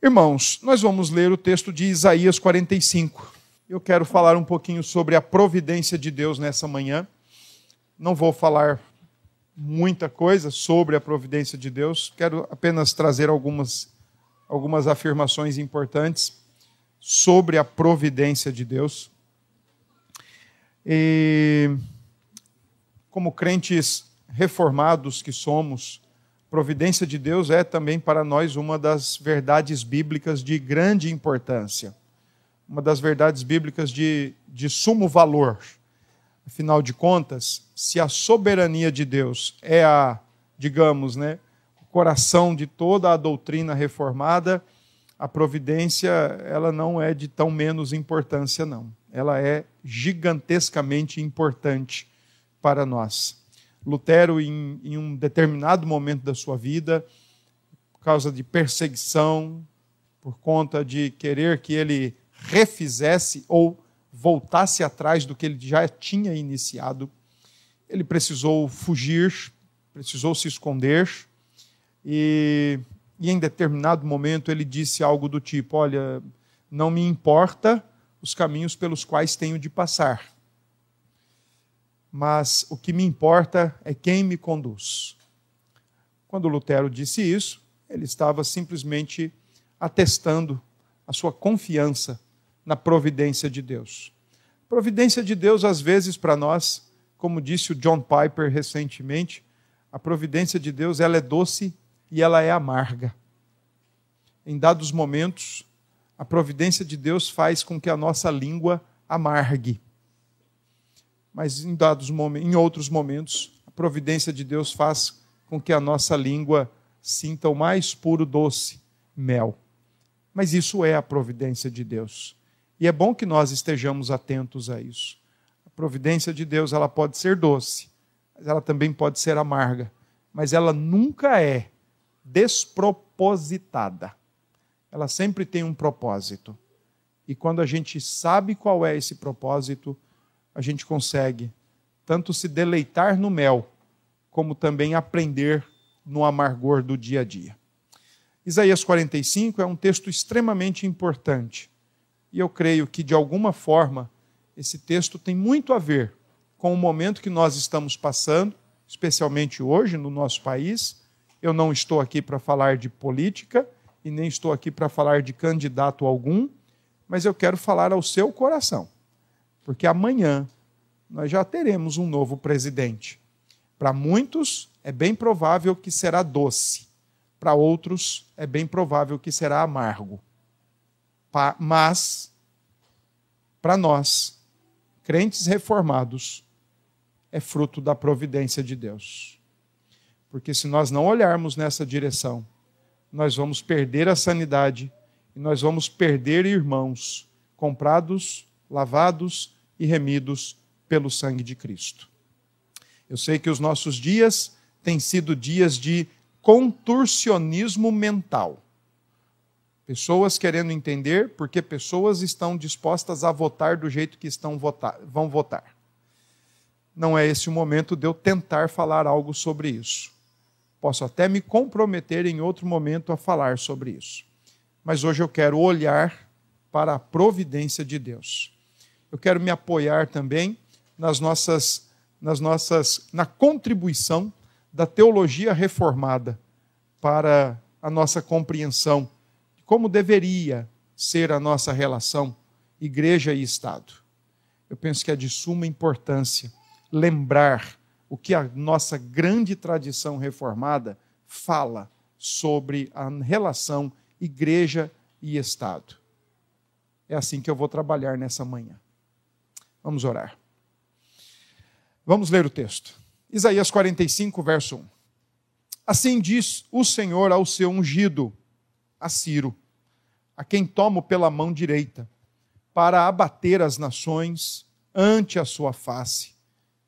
Irmãos, nós vamos ler o texto de Isaías 45. Eu quero falar um pouquinho sobre a providência de Deus nessa manhã. Não vou falar muita coisa sobre a providência de Deus, quero apenas trazer algumas, algumas afirmações importantes sobre a providência de Deus. E, como crentes reformados que somos, providência de Deus é também para nós uma das verdades bíblicas de grande importância, uma das verdades bíblicas de, de sumo valor. Afinal de contas, se a soberania de Deus é a, digamos, né, o coração de toda a doutrina reformada, a providência ela não é de tão menos importância não. Ela é gigantescamente importante para nós. Lutero, em, em um determinado momento da sua vida, por causa de perseguição, por conta de querer que ele refizesse ou voltasse atrás do que ele já tinha iniciado, ele precisou fugir, precisou se esconder, e, e em determinado momento ele disse algo do tipo: Olha, não me importa os caminhos pelos quais tenho de passar mas o que me importa é quem me conduz. Quando Lutero disse isso, ele estava simplesmente atestando a sua confiança na providência de Deus. Providência de Deus, às vezes, para nós, como disse o John Piper recentemente, a providência de Deus ela é doce e ela é amarga. Em dados momentos, a providência de Deus faz com que a nossa língua amargue mas em dados momentos, em outros momentos, a providência de Deus faz com que a nossa língua sinta o mais puro doce mel. Mas isso é a providência de Deus. E é bom que nós estejamos atentos a isso. A providência de Deus, ela pode ser doce, mas ela também pode ser amarga, mas ela nunca é despropositada. Ela sempre tem um propósito. E quando a gente sabe qual é esse propósito, a gente consegue tanto se deleitar no mel, como também aprender no amargor do dia a dia. Isaías 45 é um texto extremamente importante. E eu creio que, de alguma forma, esse texto tem muito a ver com o momento que nós estamos passando, especialmente hoje no nosso país. Eu não estou aqui para falar de política e nem estou aqui para falar de candidato algum, mas eu quero falar ao seu coração porque amanhã nós já teremos um novo presidente. Para muitos, é bem provável que será doce, para outros, é bem provável que será amargo. Mas, para nós, crentes reformados, é fruto da providência de Deus. Porque se nós não olharmos nessa direção, nós vamos perder a sanidade e nós vamos perder irmãos comprados, lavados e remidos pelo sangue de Cristo. Eu sei que os nossos dias têm sido dias de contorcionismo mental. Pessoas querendo entender porque pessoas estão dispostas a votar do jeito que estão votar, vão votar. Não é esse o momento de eu tentar falar algo sobre isso. Posso até me comprometer em outro momento a falar sobre isso. Mas hoje eu quero olhar para a providência de Deus eu quero me apoiar também nas nossas, nas nossas, na contribuição da teologia reformada para a nossa compreensão de como deveria ser a nossa relação igreja e Estado. Eu penso que é de suma importância lembrar o que a nossa grande tradição reformada fala sobre a relação igreja e Estado. É assim que eu vou trabalhar nessa manhã. Vamos orar. Vamos ler o texto. Isaías 45, verso 1. Assim diz o Senhor ao seu ungido, a Ciro, a quem tomo pela mão direita, para abater as nações ante a sua face,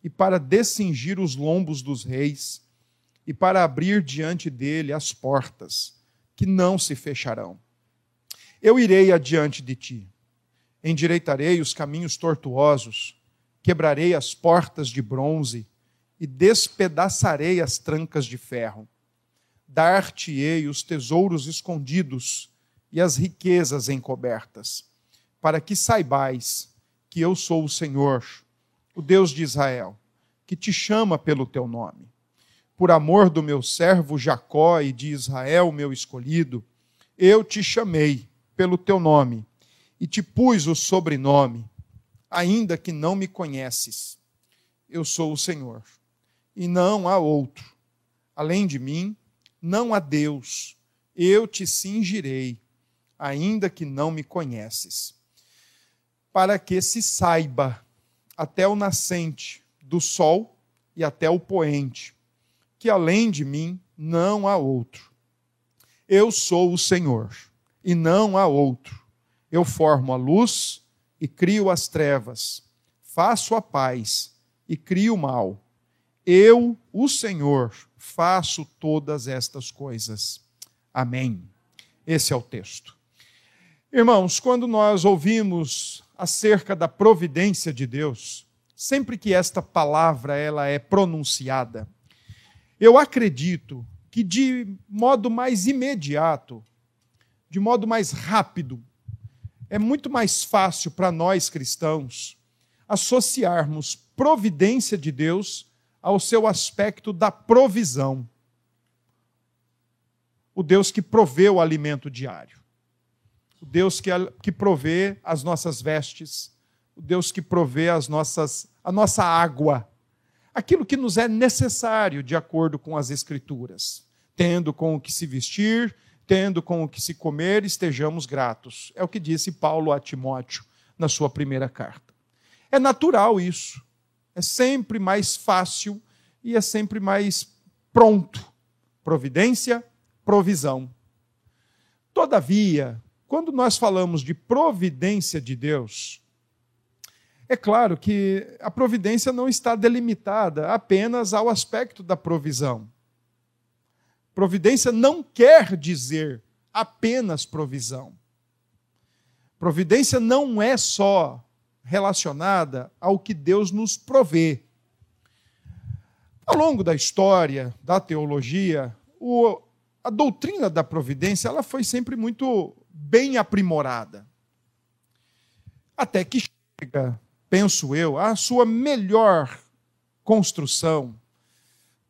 e para descingir os lombos dos reis, e para abrir diante dele as portas, que não se fecharão. Eu irei adiante de ti endireitarei os caminhos tortuosos, quebrarei as portas de bronze e despedaçarei as trancas de ferro. Dar-te-ei os tesouros escondidos e as riquezas encobertas, para que saibais que eu sou o Senhor, o Deus de Israel, que te chama pelo teu nome. Por amor do meu servo Jacó e de Israel, meu escolhido, eu te chamei pelo teu nome e te pus o sobrenome, ainda que não me conheces. Eu sou o Senhor, e não há outro. Além de mim, não há Deus. Eu te cingirei, ainda que não me conheces. Para que se saiba até o nascente do sol e até o poente, que além de mim não há outro. Eu sou o Senhor, e não há outro. Eu formo a luz e crio as trevas, faço a paz e crio o mal. Eu, o Senhor, faço todas estas coisas. Amém. Esse é o texto. Irmãos, quando nós ouvimos acerca da providência de Deus, sempre que esta palavra ela é pronunciada, eu acredito que de modo mais imediato, de modo mais rápido, é muito mais fácil para nós cristãos associarmos providência de Deus ao seu aspecto da provisão. O Deus que provê o alimento diário o Deus que, que provê as nossas vestes, o Deus que provê as nossas, a nossa água, aquilo que nos é necessário de acordo com as Escrituras. Tendo com o que se vestir, tendo com o que se comer, estejamos gratos. É o que disse Paulo a Timóteo na sua primeira carta. É natural isso. É sempre mais fácil e é sempre mais pronto. Providência, provisão. Todavia, quando nós falamos de providência de Deus, é claro que a providência não está delimitada apenas ao aspecto da provisão. Providência não quer dizer apenas provisão. Providência não é só relacionada ao que Deus nos provê. Ao longo da história da teologia, o, a doutrina da providência ela foi sempre muito bem aprimorada. Até que chega, penso eu, a sua melhor construção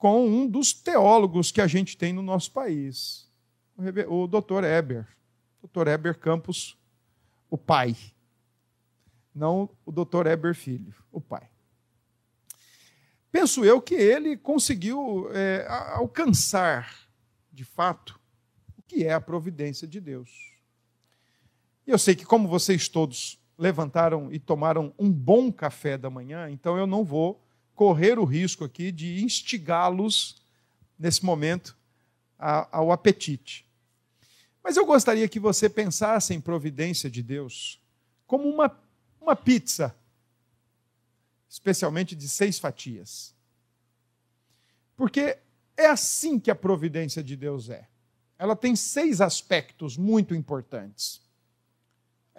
com um dos teólogos que a gente tem no nosso país, o Dr. Eber. Dr. Eber Campos, o pai. Não o Dr. Eber Filho, o pai. Penso eu que ele conseguiu é, alcançar, de fato, o que é a providência de Deus. E eu sei que, como vocês todos levantaram e tomaram um bom café da manhã, então eu não vou correr o risco aqui de instigá-los nesse momento ao apetite. Mas eu gostaria que você pensasse em providência de Deus como uma, uma pizza, especialmente de seis fatias. Porque é assim que a providência de Deus é. Ela tem seis aspectos muito importantes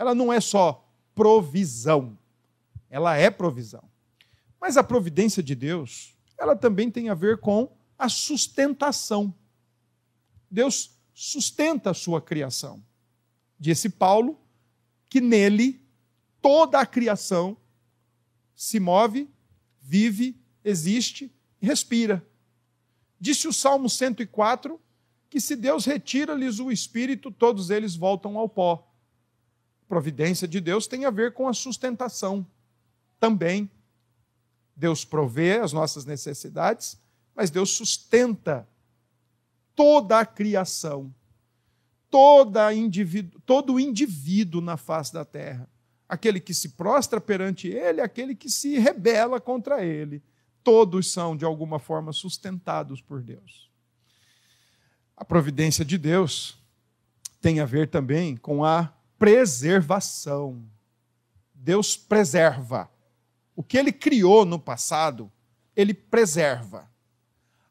ela não é só provisão, ela é provisão. Mas a providência de Deus, ela também tem a ver com a sustentação. Deus sustenta a sua criação. Disse Paulo que nele toda a criação se move, vive, existe e respira. Disse o Salmo 104 que se Deus retira-lhes o espírito, todos eles voltam ao pó providência de Deus tem a ver com a sustentação também. Deus provê as nossas necessidades, mas Deus sustenta toda a criação, toda indivíduo, todo o indivíduo na face da terra. Aquele que se prostra perante ele, aquele que se rebela contra ele. Todos são, de alguma forma, sustentados por Deus. A providência de Deus tem a ver também com a preservação. Deus preserva. O que ele criou no passado, ele preserva.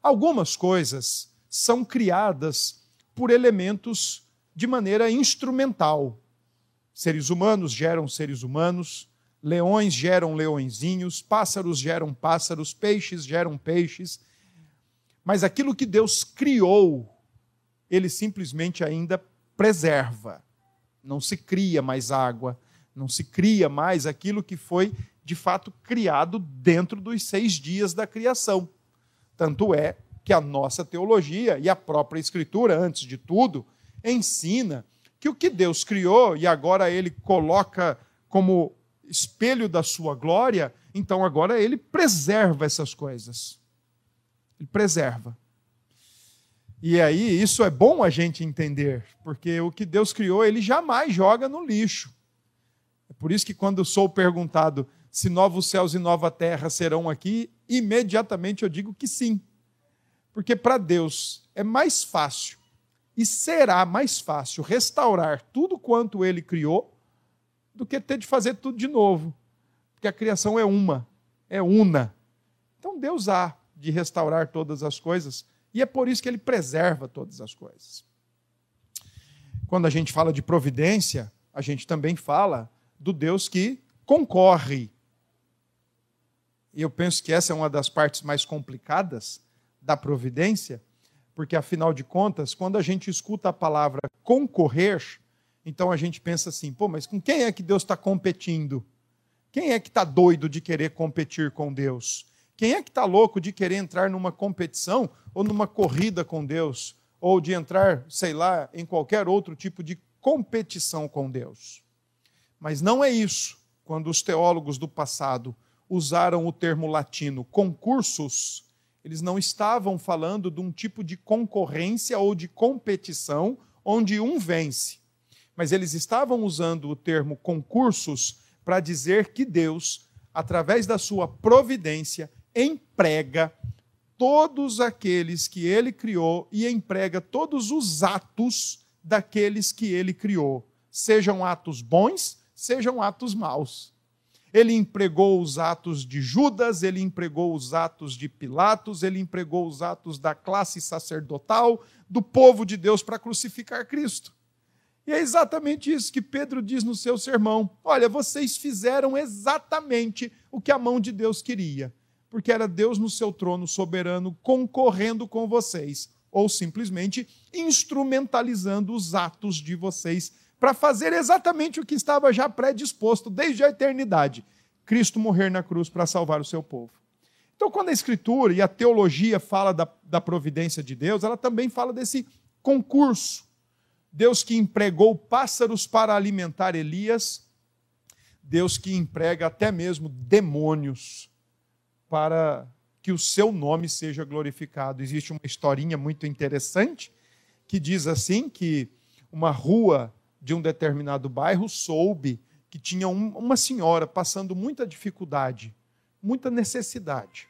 Algumas coisas são criadas por elementos de maneira instrumental. Seres humanos geram seres humanos, leões geram leõezinhos, pássaros geram pássaros, peixes geram peixes. Mas aquilo que Deus criou, ele simplesmente ainda preserva Não se cria mais água, não se cria mais aquilo que foi de fato criado dentro dos seis dias da criação. Tanto é que a nossa teologia e a própria Escritura, antes de tudo, ensina que o que Deus criou e agora ele coloca como espelho da sua glória, então agora ele preserva essas coisas. Ele preserva. E aí, isso é bom a gente entender, porque o que Deus criou, ele jamais joga no lixo. É por isso que quando sou perguntado se novos céus e nova terra serão aqui, imediatamente eu digo que sim. Porque para Deus é mais fácil e será mais fácil restaurar tudo quanto ele criou do que ter de fazer tudo de novo. Porque a criação é uma, é una. Então Deus há de restaurar todas as coisas e é por isso que ele preserva todas as coisas. Quando a gente fala de providência, a gente também fala do Deus que concorre. E eu penso que essa é uma das partes mais complicadas da providência, porque afinal de contas, quando a gente escuta a palavra concorrer, então a gente pensa assim: pô, mas com quem é que Deus está competindo? Quem é que está doido de querer competir com Deus? Quem é que está louco de querer entrar numa competição ou numa corrida com Deus? Ou de entrar, sei lá, em qualquer outro tipo de competição com Deus? Mas não é isso. Quando os teólogos do passado usaram o termo latino concursos, eles não estavam falando de um tipo de concorrência ou de competição onde um vence. Mas eles estavam usando o termo concursos para dizer que Deus, através da sua providência, emprega todos aqueles que ele criou e emprega todos os atos daqueles que ele criou, sejam atos bons, sejam atos maus. Ele empregou os atos de Judas, ele empregou os atos de Pilatos, ele empregou os atos da classe sacerdotal, do povo de Deus para crucificar Cristo. E é exatamente isso que Pedro diz no seu sermão. Olha, vocês fizeram exatamente o que a mão de Deus queria porque era Deus no seu trono soberano concorrendo com vocês, ou simplesmente instrumentalizando os atos de vocês para fazer exatamente o que estava já predisposto desde a eternidade: Cristo morrer na cruz para salvar o seu povo. Então, quando a Escritura e a teologia fala da, da providência de Deus, ela também fala desse concurso. Deus que empregou pássaros para alimentar Elias, Deus que emprega até mesmo demônios para que o seu nome seja glorificado. Existe uma historinha muito interessante que diz assim que uma rua de um determinado bairro soube que tinha um, uma senhora passando muita dificuldade, muita necessidade.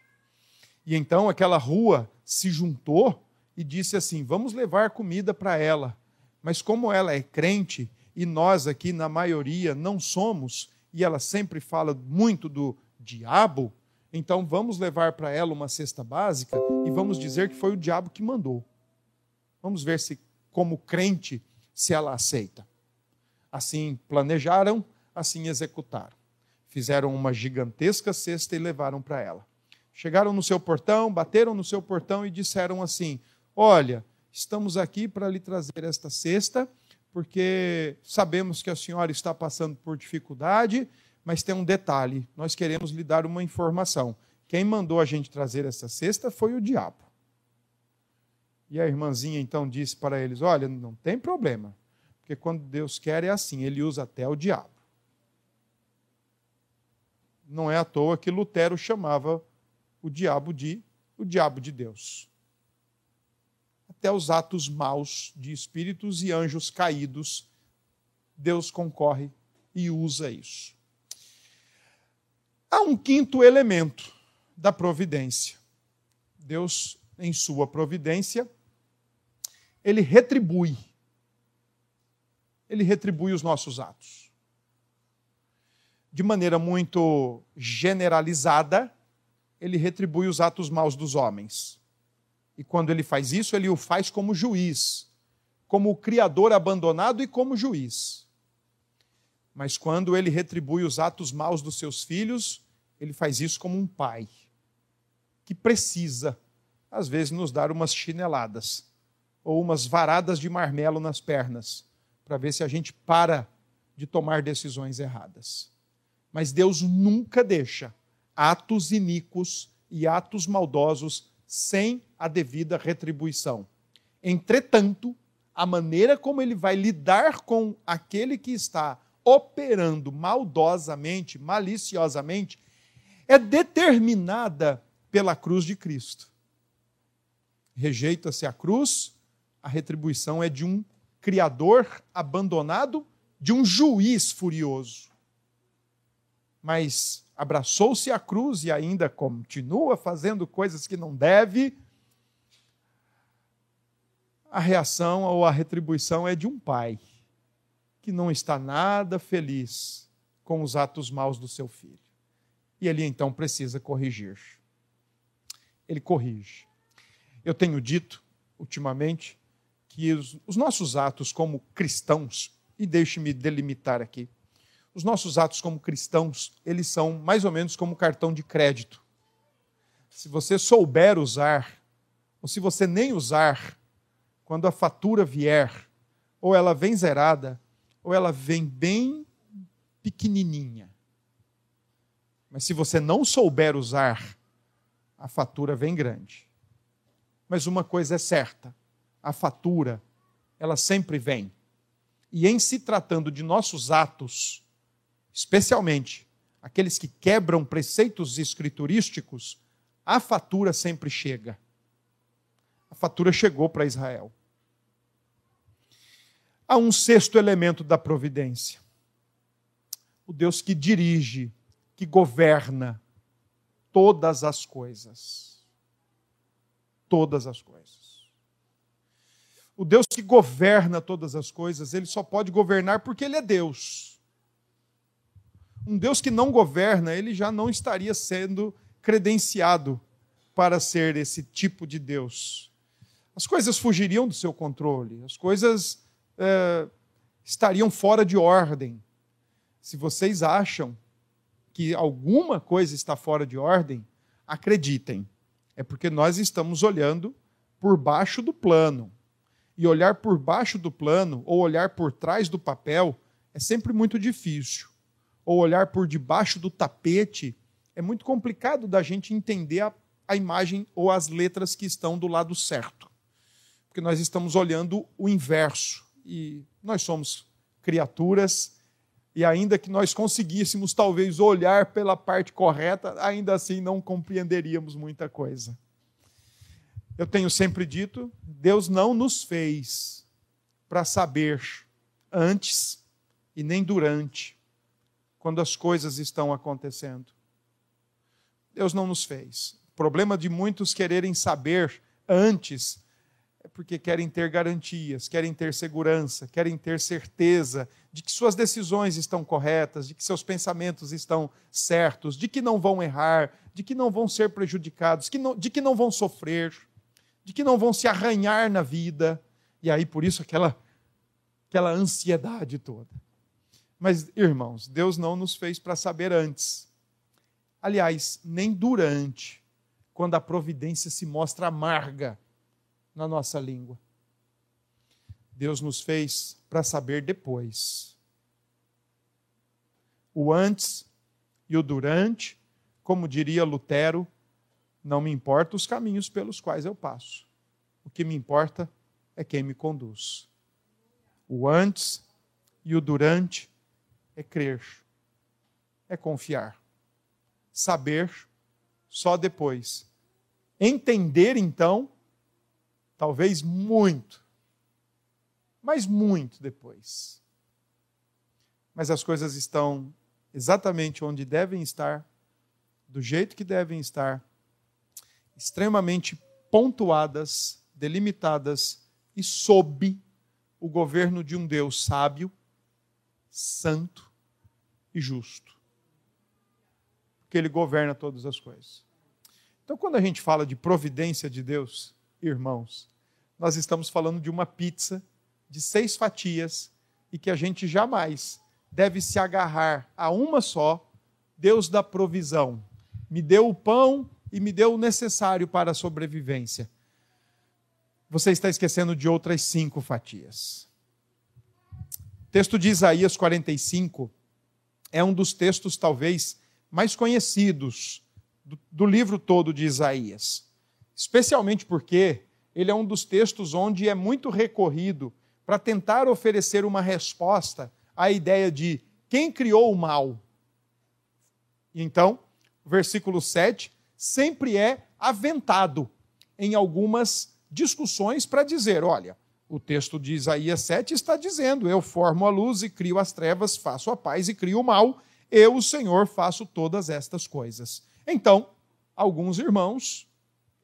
E então aquela rua se juntou e disse assim: vamos levar comida para ela. Mas como ela é crente e nós aqui, na maioria, não somos, e ela sempre fala muito do diabo, então vamos levar para ela uma cesta básica e vamos dizer que foi o diabo que mandou. Vamos ver se, como crente, se ela aceita. Assim planejaram, assim executaram. Fizeram uma gigantesca cesta e levaram para ela. Chegaram no seu portão, bateram no seu portão e disseram assim: Olha, estamos aqui para lhe trazer esta cesta, porque sabemos que a senhora está passando por dificuldade mas tem um detalhe: nós queremos lhe dar uma informação. Quem mandou a gente trazer essa cesta foi o diabo. E a irmãzinha então disse para eles: Olha, não tem problema, porque quando Deus quer é assim, ele usa até o diabo. Não é à toa que Lutero chamava o diabo de o diabo de Deus. Até os atos maus de espíritos e anjos caídos, Deus concorre e usa isso. Há um quinto elemento da providência. Deus, em sua providência, ele retribui. Ele retribui os nossos atos. De maneira muito generalizada, ele retribui os atos maus dos homens. E quando ele faz isso, ele o faz como juiz, como o criador abandonado e como juiz. Mas quando ele retribui os atos maus dos seus filhos, ele faz isso como um pai que precisa, às vezes, nos dar umas chineladas ou umas varadas de marmelo nas pernas, para ver se a gente para de tomar decisões erradas. Mas Deus nunca deixa atos iníquos e atos maldosos sem a devida retribuição. Entretanto, a maneira como ele vai lidar com aquele que está operando maldosamente, maliciosamente, é determinada pela cruz de Cristo. Rejeita-se a cruz, a retribuição é de um criador abandonado, de um juiz furioso. Mas abraçou-se a cruz e ainda continua fazendo coisas que não deve, a reação ou a retribuição é de um pai que não está nada feliz com os atos maus do seu filho. E ele então precisa corrigir. Ele corrige. Eu tenho dito, ultimamente, que os, os nossos atos como cristãos, e deixe-me delimitar aqui, os nossos atos como cristãos, eles são mais ou menos como cartão de crédito. Se você souber usar, ou se você nem usar, quando a fatura vier, ou ela vem zerada, ou ela vem bem pequenininha. Mas se você não souber usar, a fatura vem grande. Mas uma coisa é certa: a fatura, ela sempre vem. E em se tratando de nossos atos, especialmente aqueles que quebram preceitos escriturísticos, a fatura sempre chega. A fatura chegou para Israel há um sexto elemento da providência. O Deus que dirige, que governa todas as coisas. Todas as coisas. O Deus que governa todas as coisas, ele só pode governar porque ele é Deus. Um Deus que não governa, ele já não estaria sendo credenciado para ser esse tipo de Deus. As coisas fugiriam do seu controle, as coisas é, estariam fora de ordem. Se vocês acham que alguma coisa está fora de ordem, acreditem, é porque nós estamos olhando por baixo do plano. E olhar por baixo do plano, ou olhar por trás do papel, é sempre muito difícil. Ou olhar por debaixo do tapete, é muito complicado da gente entender a, a imagem ou as letras que estão do lado certo. Porque nós estamos olhando o inverso e nós somos criaturas, e ainda que nós conseguíssemos talvez olhar pela parte correta, ainda assim não compreenderíamos muita coisa. Eu tenho sempre dito, Deus não nos fez para saber antes e nem durante, quando as coisas estão acontecendo. Deus não nos fez. O problema de muitos quererem saber antes é porque querem ter garantias, querem ter segurança, querem ter certeza de que suas decisões estão corretas, de que seus pensamentos estão certos, de que não vão errar, de que não vão ser prejudicados, de que não vão sofrer, de que não vão se arranhar na vida. E aí, por isso, aquela, aquela ansiedade toda. Mas, irmãos, Deus não nos fez para saber antes. Aliás, nem durante, quando a providência se mostra amarga na nossa língua. Deus nos fez para saber depois. O antes e o durante, como diria Lutero, não me importa os caminhos pelos quais eu passo. O que me importa é quem me conduz. O antes e o durante é crer, é confiar. Saber só depois. Entender, então, Talvez muito, mas muito depois. Mas as coisas estão exatamente onde devem estar, do jeito que devem estar, extremamente pontuadas, delimitadas e sob o governo de um Deus sábio, santo e justo. Porque ele governa todas as coisas. Então, quando a gente fala de providência de Deus, irmãos, nós estamos falando de uma pizza de seis fatias e que a gente jamais deve se agarrar a uma só. Deus da provisão. Me deu o pão e me deu o necessário para a sobrevivência. Você está esquecendo de outras cinco fatias. texto de Isaías 45 é um dos textos, talvez, mais conhecidos do, do livro todo de Isaías. Especialmente porque ele é um dos textos onde é muito recorrido para tentar oferecer uma resposta à ideia de quem criou o mal. Então, o versículo 7 sempre é aventado em algumas discussões para dizer: olha, o texto de Isaías 7 está dizendo: Eu formo a luz e crio as trevas, faço a paz e crio o mal, eu, o Senhor, faço todas estas coisas. Então, alguns irmãos,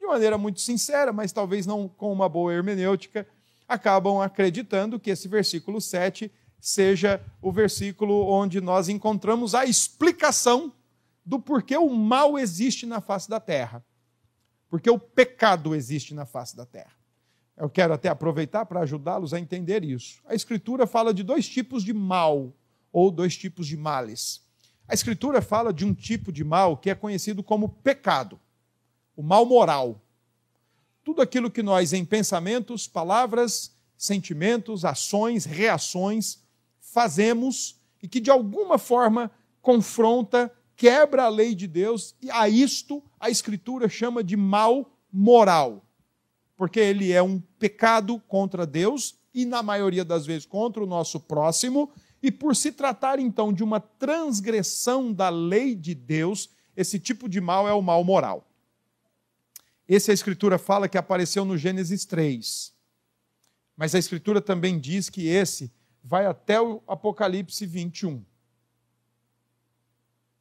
de maneira muito sincera, mas talvez não com uma boa hermenêutica, acabam acreditando que esse versículo 7 seja o versículo onde nós encontramos a explicação do porquê o mal existe na face da terra. Porque o pecado existe na face da terra. Eu quero até aproveitar para ajudá-los a entender isso. A Escritura fala de dois tipos de mal, ou dois tipos de males. A Escritura fala de um tipo de mal que é conhecido como pecado, o mal moral. Tudo aquilo que nós, em pensamentos, palavras, sentimentos, ações, reações, fazemos e que de alguma forma confronta, quebra a lei de Deus, e a isto a Escritura chama de mal moral porque ele é um pecado contra Deus e, na maioria das vezes, contra o nosso próximo, e por se tratar então de uma transgressão da lei de Deus, esse tipo de mal é o mal moral. Esse a Escritura fala que apareceu no Gênesis 3. Mas a Escritura também diz que esse vai até o Apocalipse 21.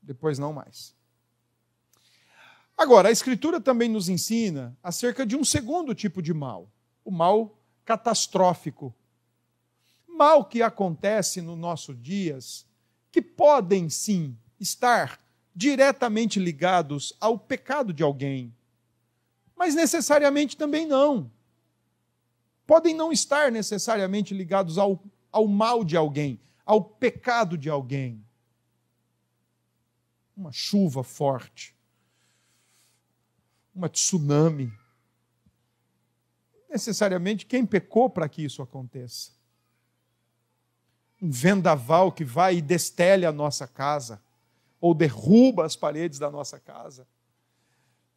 Depois não mais. Agora, a Escritura também nos ensina acerca de um segundo tipo de mal, o mal catastrófico. Mal que acontece nos nossos dias, que podem sim estar diretamente ligados ao pecado de alguém, mas necessariamente também não. Podem não estar necessariamente ligados ao, ao mal de alguém, ao pecado de alguém. Uma chuva forte uma tsunami. Necessariamente quem pecou para que isso aconteça. Um vendaval que vai e destelha a nossa casa, ou derruba as paredes da nossa casa.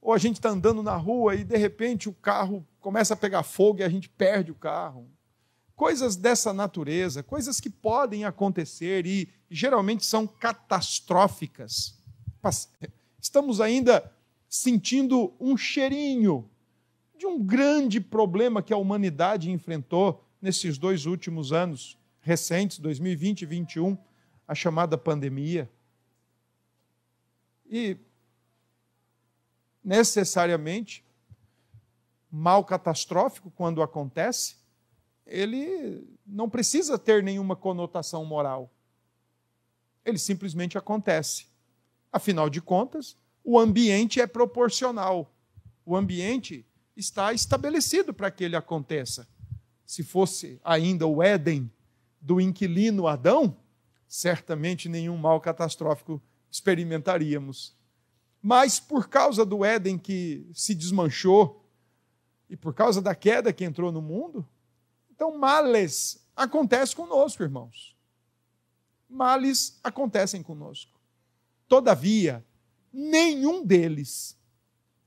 Ou a gente está andando na rua e de repente o carro começa a pegar fogo e a gente perde o carro. Coisas dessa natureza, coisas que podem acontecer e geralmente são catastróficas. Estamos ainda sentindo um cheirinho de um grande problema que a humanidade enfrentou nesses dois últimos anos recentes, 2020 e 2021, a chamada pandemia. E necessariamente mal catastrófico quando acontece, ele não precisa ter nenhuma conotação moral. Ele simplesmente acontece. Afinal de contas, o ambiente é proporcional. O ambiente está estabelecido para que ele aconteça. Se fosse ainda o Éden do inquilino Adão, certamente nenhum mal catastrófico experimentaríamos. Mas por causa do Éden que se desmanchou e por causa da queda que entrou no mundo, então males acontecem conosco, irmãos. Males acontecem conosco. Todavia, nenhum deles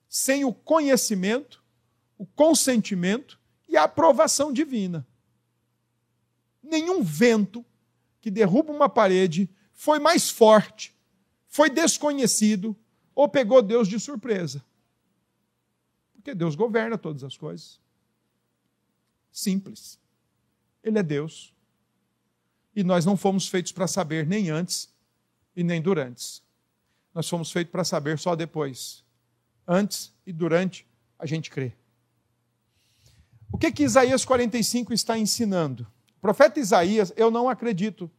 sem o conhecimento, o consentimento e a aprovação divina. Nenhum vento que derruba uma parede foi mais forte, foi desconhecido ou pegou Deus de surpresa. Porque Deus governa todas as coisas. Simples. Ele é Deus. E nós não fomos feitos para saber nem antes e nem durante nós fomos feitos para saber só depois. Antes e durante, a gente crê. O que que Isaías 45 está ensinando? O profeta Isaías, eu não acredito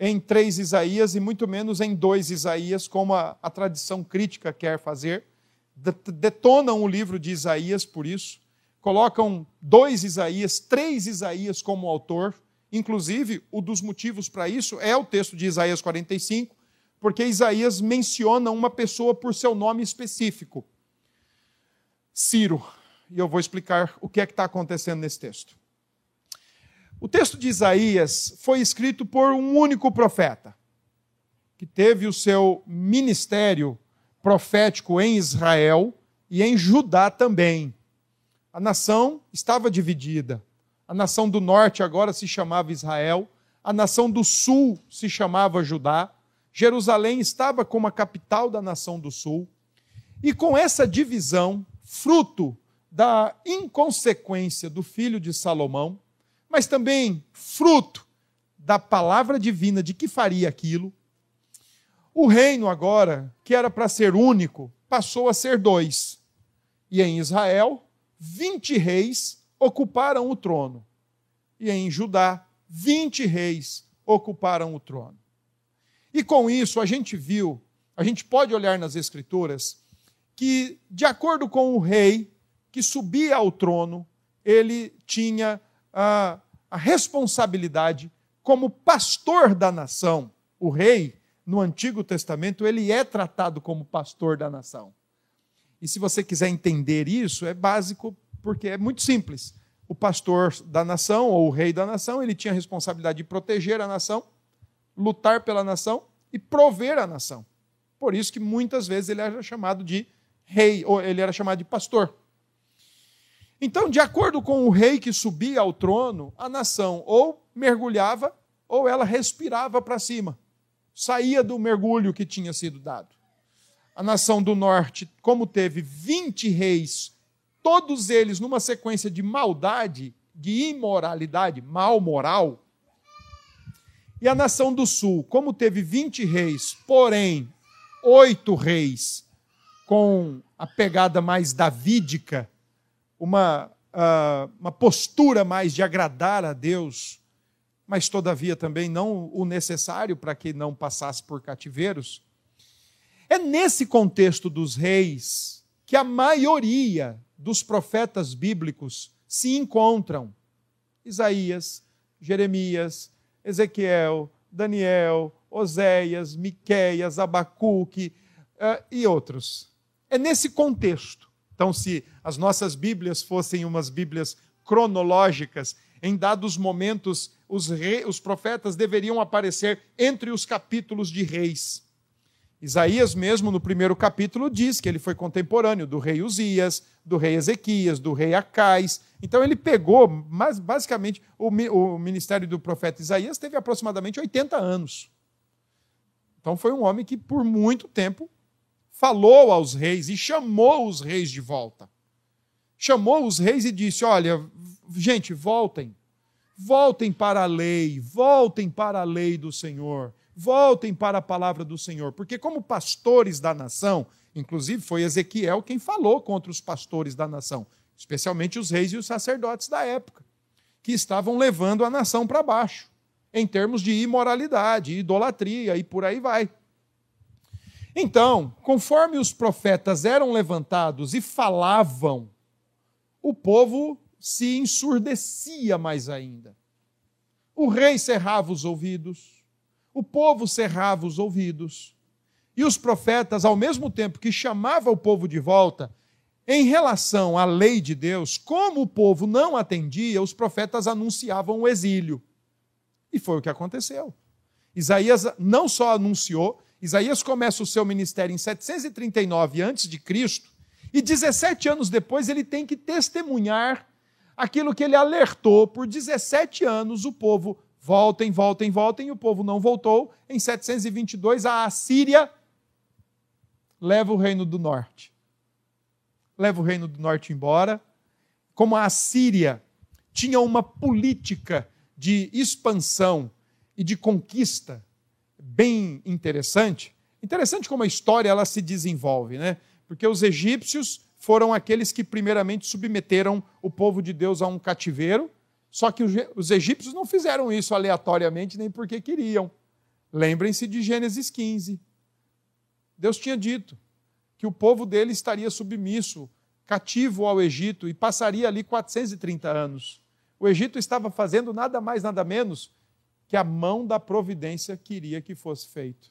em três Isaías e muito menos em dois Isaías, como a, a tradição crítica quer fazer. Detonam o livro de Isaías por isso. Colocam dois Isaías, três Isaías como autor. Inclusive, um dos motivos para isso é o texto de Isaías 45, porque Isaías menciona uma pessoa por seu nome específico, Ciro. E eu vou explicar o que é que está acontecendo nesse texto. O texto de Isaías foi escrito por um único profeta, que teve o seu ministério profético em Israel e em Judá também. A nação estava dividida. A nação do norte agora se chamava Israel, a nação do sul se chamava Judá. Jerusalém estava como a capital da nação do sul. E com essa divisão, fruto da inconsequência do filho de Salomão, mas também fruto da palavra divina de que faria aquilo, o reino agora, que era para ser único, passou a ser dois. E em Israel, 20 reis ocuparam o trono. E em Judá, 20 reis ocuparam o trono. E com isso, a gente viu, a gente pode olhar nas Escrituras, que, de acordo com o rei que subia ao trono, ele tinha a, a responsabilidade como pastor da nação. O rei, no Antigo Testamento, ele é tratado como pastor da nação. E se você quiser entender isso, é básico, porque é muito simples. O pastor da nação, ou o rei da nação, ele tinha a responsabilidade de proteger a nação, lutar pela nação e prover a nação. Por isso que muitas vezes ele era chamado de rei, ou ele era chamado de pastor. Então, de acordo com o rei que subia ao trono, a nação ou mergulhava ou ela respirava para cima, saía do mergulho que tinha sido dado. A nação do norte, como teve 20 reis, todos eles numa sequência de maldade, de imoralidade, mal moral. E a nação do sul, como teve 20 reis, porém, oito reis com a pegada mais davídica, uma, uh, uma postura mais de agradar a Deus, mas todavia também não o necessário para que não passasse por cativeiros. É nesse contexto dos reis que a maioria dos profetas bíblicos se encontram. Isaías, Jeremias, Ezequiel, Daniel, Oséias, Miqueias, Abacuque uh, e outros. É nesse contexto então, se as nossas Bíblias fossem umas Bíblias cronológicas, em dados momentos os, rei, os profetas deveriam aparecer entre os capítulos de reis. Isaías, mesmo no primeiro capítulo, diz que ele foi contemporâneo do rei Uzias, do rei Ezequias, do rei Acais. Então, ele pegou, mas basicamente, o, o ministério do profeta Isaías teve aproximadamente 80 anos. Então, foi um homem que, por muito tempo, falou aos reis e chamou os reis de volta. Chamou os reis e disse: Olha, gente, voltem. Voltem para a lei, voltem para a lei do Senhor, voltem para a palavra do Senhor, porque, como pastores da nação, inclusive foi Ezequiel quem falou contra os pastores da nação, especialmente os reis e os sacerdotes da época, que estavam levando a nação para baixo, em termos de imoralidade, idolatria e por aí vai. Então, conforme os profetas eram levantados e falavam, o povo se ensurdecia mais ainda. O rei cerrava os ouvidos, o povo cerrava os ouvidos. E os profetas, ao mesmo tempo que chamavam o povo de volta, em relação à lei de Deus, como o povo não atendia, os profetas anunciavam o exílio. E foi o que aconteceu. Isaías não só anunciou, Isaías começa o seu ministério em 739 a.C. e 17 anos depois ele tem que testemunhar aquilo que ele alertou por 17 anos o povo voltem, voltem, voltem, e o povo não voltou. Em 722 a Assíria leva o reino do norte. Leva o reino do norte embora. Como a Assíria tinha uma política de expansão e de conquista bem interessante. Interessante como a história ela se desenvolve, né? Porque os egípcios foram aqueles que primeiramente submeteram o povo de Deus a um cativeiro, só que os egípcios não fizeram isso aleatoriamente nem porque queriam. Lembrem-se de Gênesis 15. Deus tinha dito que o povo dele estaria submisso, cativo ao Egito, e passaria ali 430 anos. O Egito estava fazendo nada mais, nada menos que a mão da providência queria que fosse feito.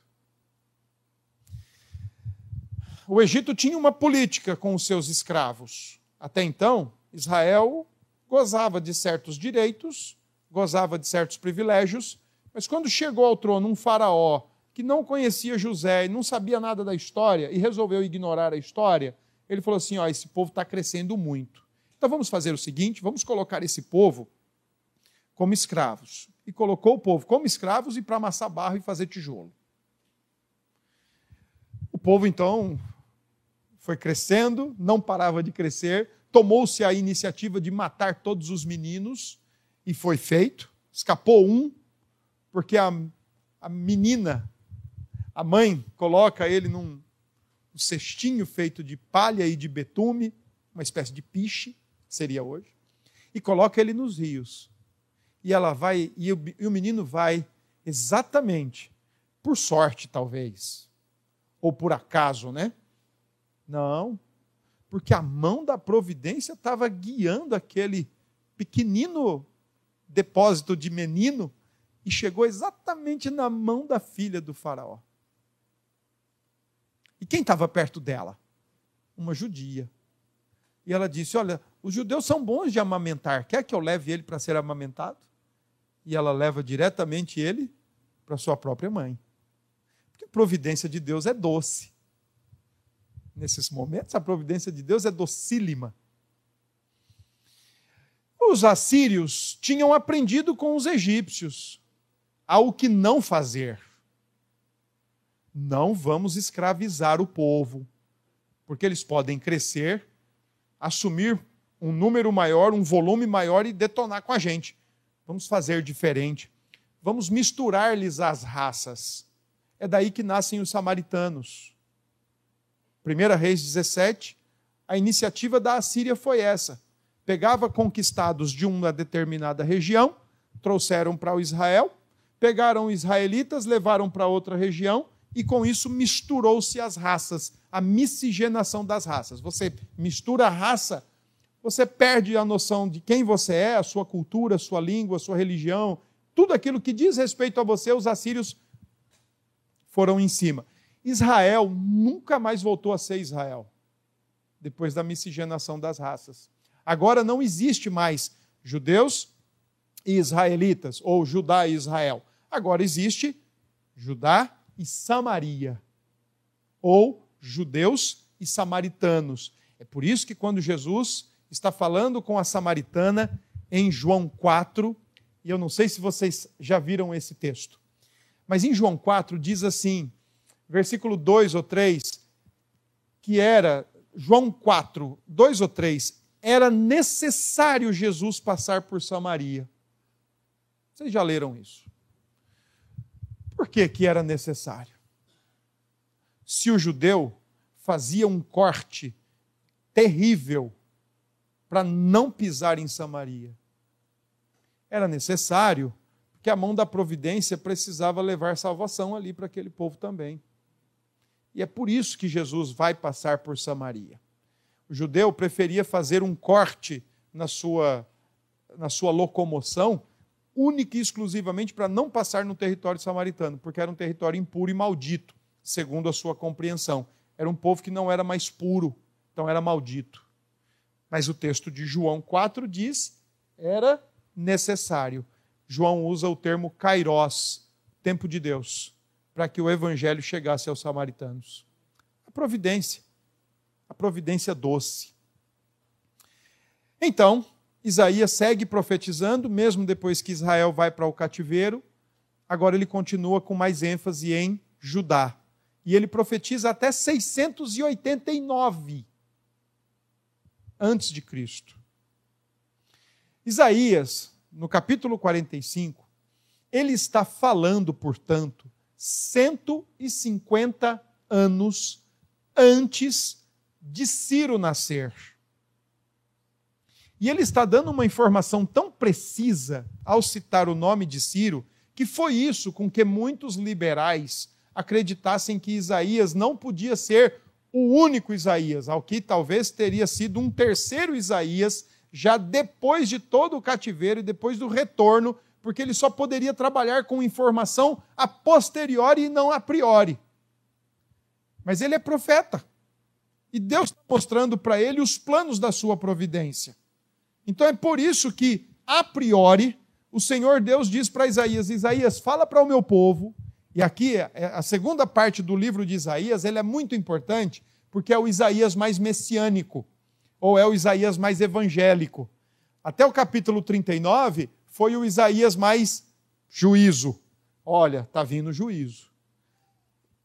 O Egito tinha uma política com os seus escravos. Até então, Israel gozava de certos direitos, gozava de certos privilégios, mas quando chegou ao trono um faraó que não conhecia José e não sabia nada da história e resolveu ignorar a história, ele falou assim: ó, esse povo está crescendo muito. Então vamos fazer o seguinte: vamos colocar esse povo como escravos. E colocou o povo como escravos e para amassar barro e fazer tijolo. O povo então foi crescendo, não parava de crescer, tomou-se a iniciativa de matar todos os meninos, e foi feito. Escapou um, porque a, a menina, a mãe, coloca ele num um cestinho feito de palha e de betume, uma espécie de piche, seria hoje, e coloca ele nos rios. E ela vai, e o, e o menino vai exatamente, por sorte talvez, ou por acaso, né? Não, porque a mão da providência estava guiando aquele pequenino depósito de menino e chegou exatamente na mão da filha do Faraó. E quem estava perto dela? Uma judia. E ela disse: Olha, os judeus são bons de amamentar, quer que eu leve ele para ser amamentado? E ela leva diretamente ele para sua própria mãe. Porque a providência de Deus é doce nesses momentos, a providência de Deus é docílima. Os assírios tinham aprendido com os egípcios ao que não fazer. Não vamos escravizar o povo, porque eles podem crescer, assumir um número maior, um volume maior e detonar com a gente. Vamos fazer diferente. Vamos misturar-lhes as raças. É daí que nascem os samaritanos. 1 Reis 17, a iniciativa da Assíria foi essa. Pegava conquistados de uma determinada região, trouxeram para o Israel, pegaram israelitas, levaram para outra região, e com isso misturou-se as raças, a miscigenação das raças. Você mistura a raça, você perde a noção de quem você é, a sua cultura, a sua língua, a sua religião, tudo aquilo que diz respeito a você, os assírios foram em cima. Israel nunca mais voltou a ser Israel, depois da miscigenação das raças. Agora não existe mais judeus e israelitas, ou Judá e Israel. Agora existe Judá e Samaria, ou judeus e samaritanos. É por isso que quando Jesus está falando com a samaritana em João 4, e eu não sei se vocês já viram esse texto, mas em João 4 diz assim: versículo 2 ou 3, que era, João 4, 2 ou 3, era necessário Jesus passar por Samaria. Vocês já leram isso? Por que, que era necessário? Se o judeu fazia um corte terrível para não pisar em Samaria, era necessário, porque a mão da providência precisava levar salvação ali para aquele povo também. E é por isso que Jesus vai passar por Samaria. O judeu preferia fazer um corte na sua, na sua locomoção, única e exclusivamente para não passar no território samaritano, porque era um território impuro e maldito, segundo a sua compreensão. Era um povo que não era mais puro, então era maldito. Mas o texto de João 4 diz: era necessário. João usa o termo kairos, tempo de Deus para que o evangelho chegasse aos samaritanos. A providência, a providência doce. Então, Isaías segue profetizando, mesmo depois que Israel vai para o cativeiro, agora ele continua com mais ênfase em Judá. E ele profetiza até 689 antes de Cristo. Isaías, no capítulo 45, ele está falando, portanto, 150 anos antes de Ciro nascer. E ele está dando uma informação tão precisa ao citar o nome de Ciro, que foi isso com que muitos liberais acreditassem que Isaías não podia ser o único Isaías, ao que talvez teria sido um terceiro Isaías, já depois de todo o cativeiro e depois do retorno porque ele só poderia trabalhar com informação a posteriori e não a priori. Mas ele é profeta. E Deus está mostrando para ele os planos da sua providência. Então é por isso que, a priori, o Senhor Deus diz para Isaías: Isaías, fala para o meu povo. E aqui, é, a segunda parte do livro de Isaías, ele é muito importante, porque é o Isaías mais messiânico, ou é o Isaías mais evangélico. Até o capítulo 39 foi o Isaías mais juízo. Olha, está vindo juízo.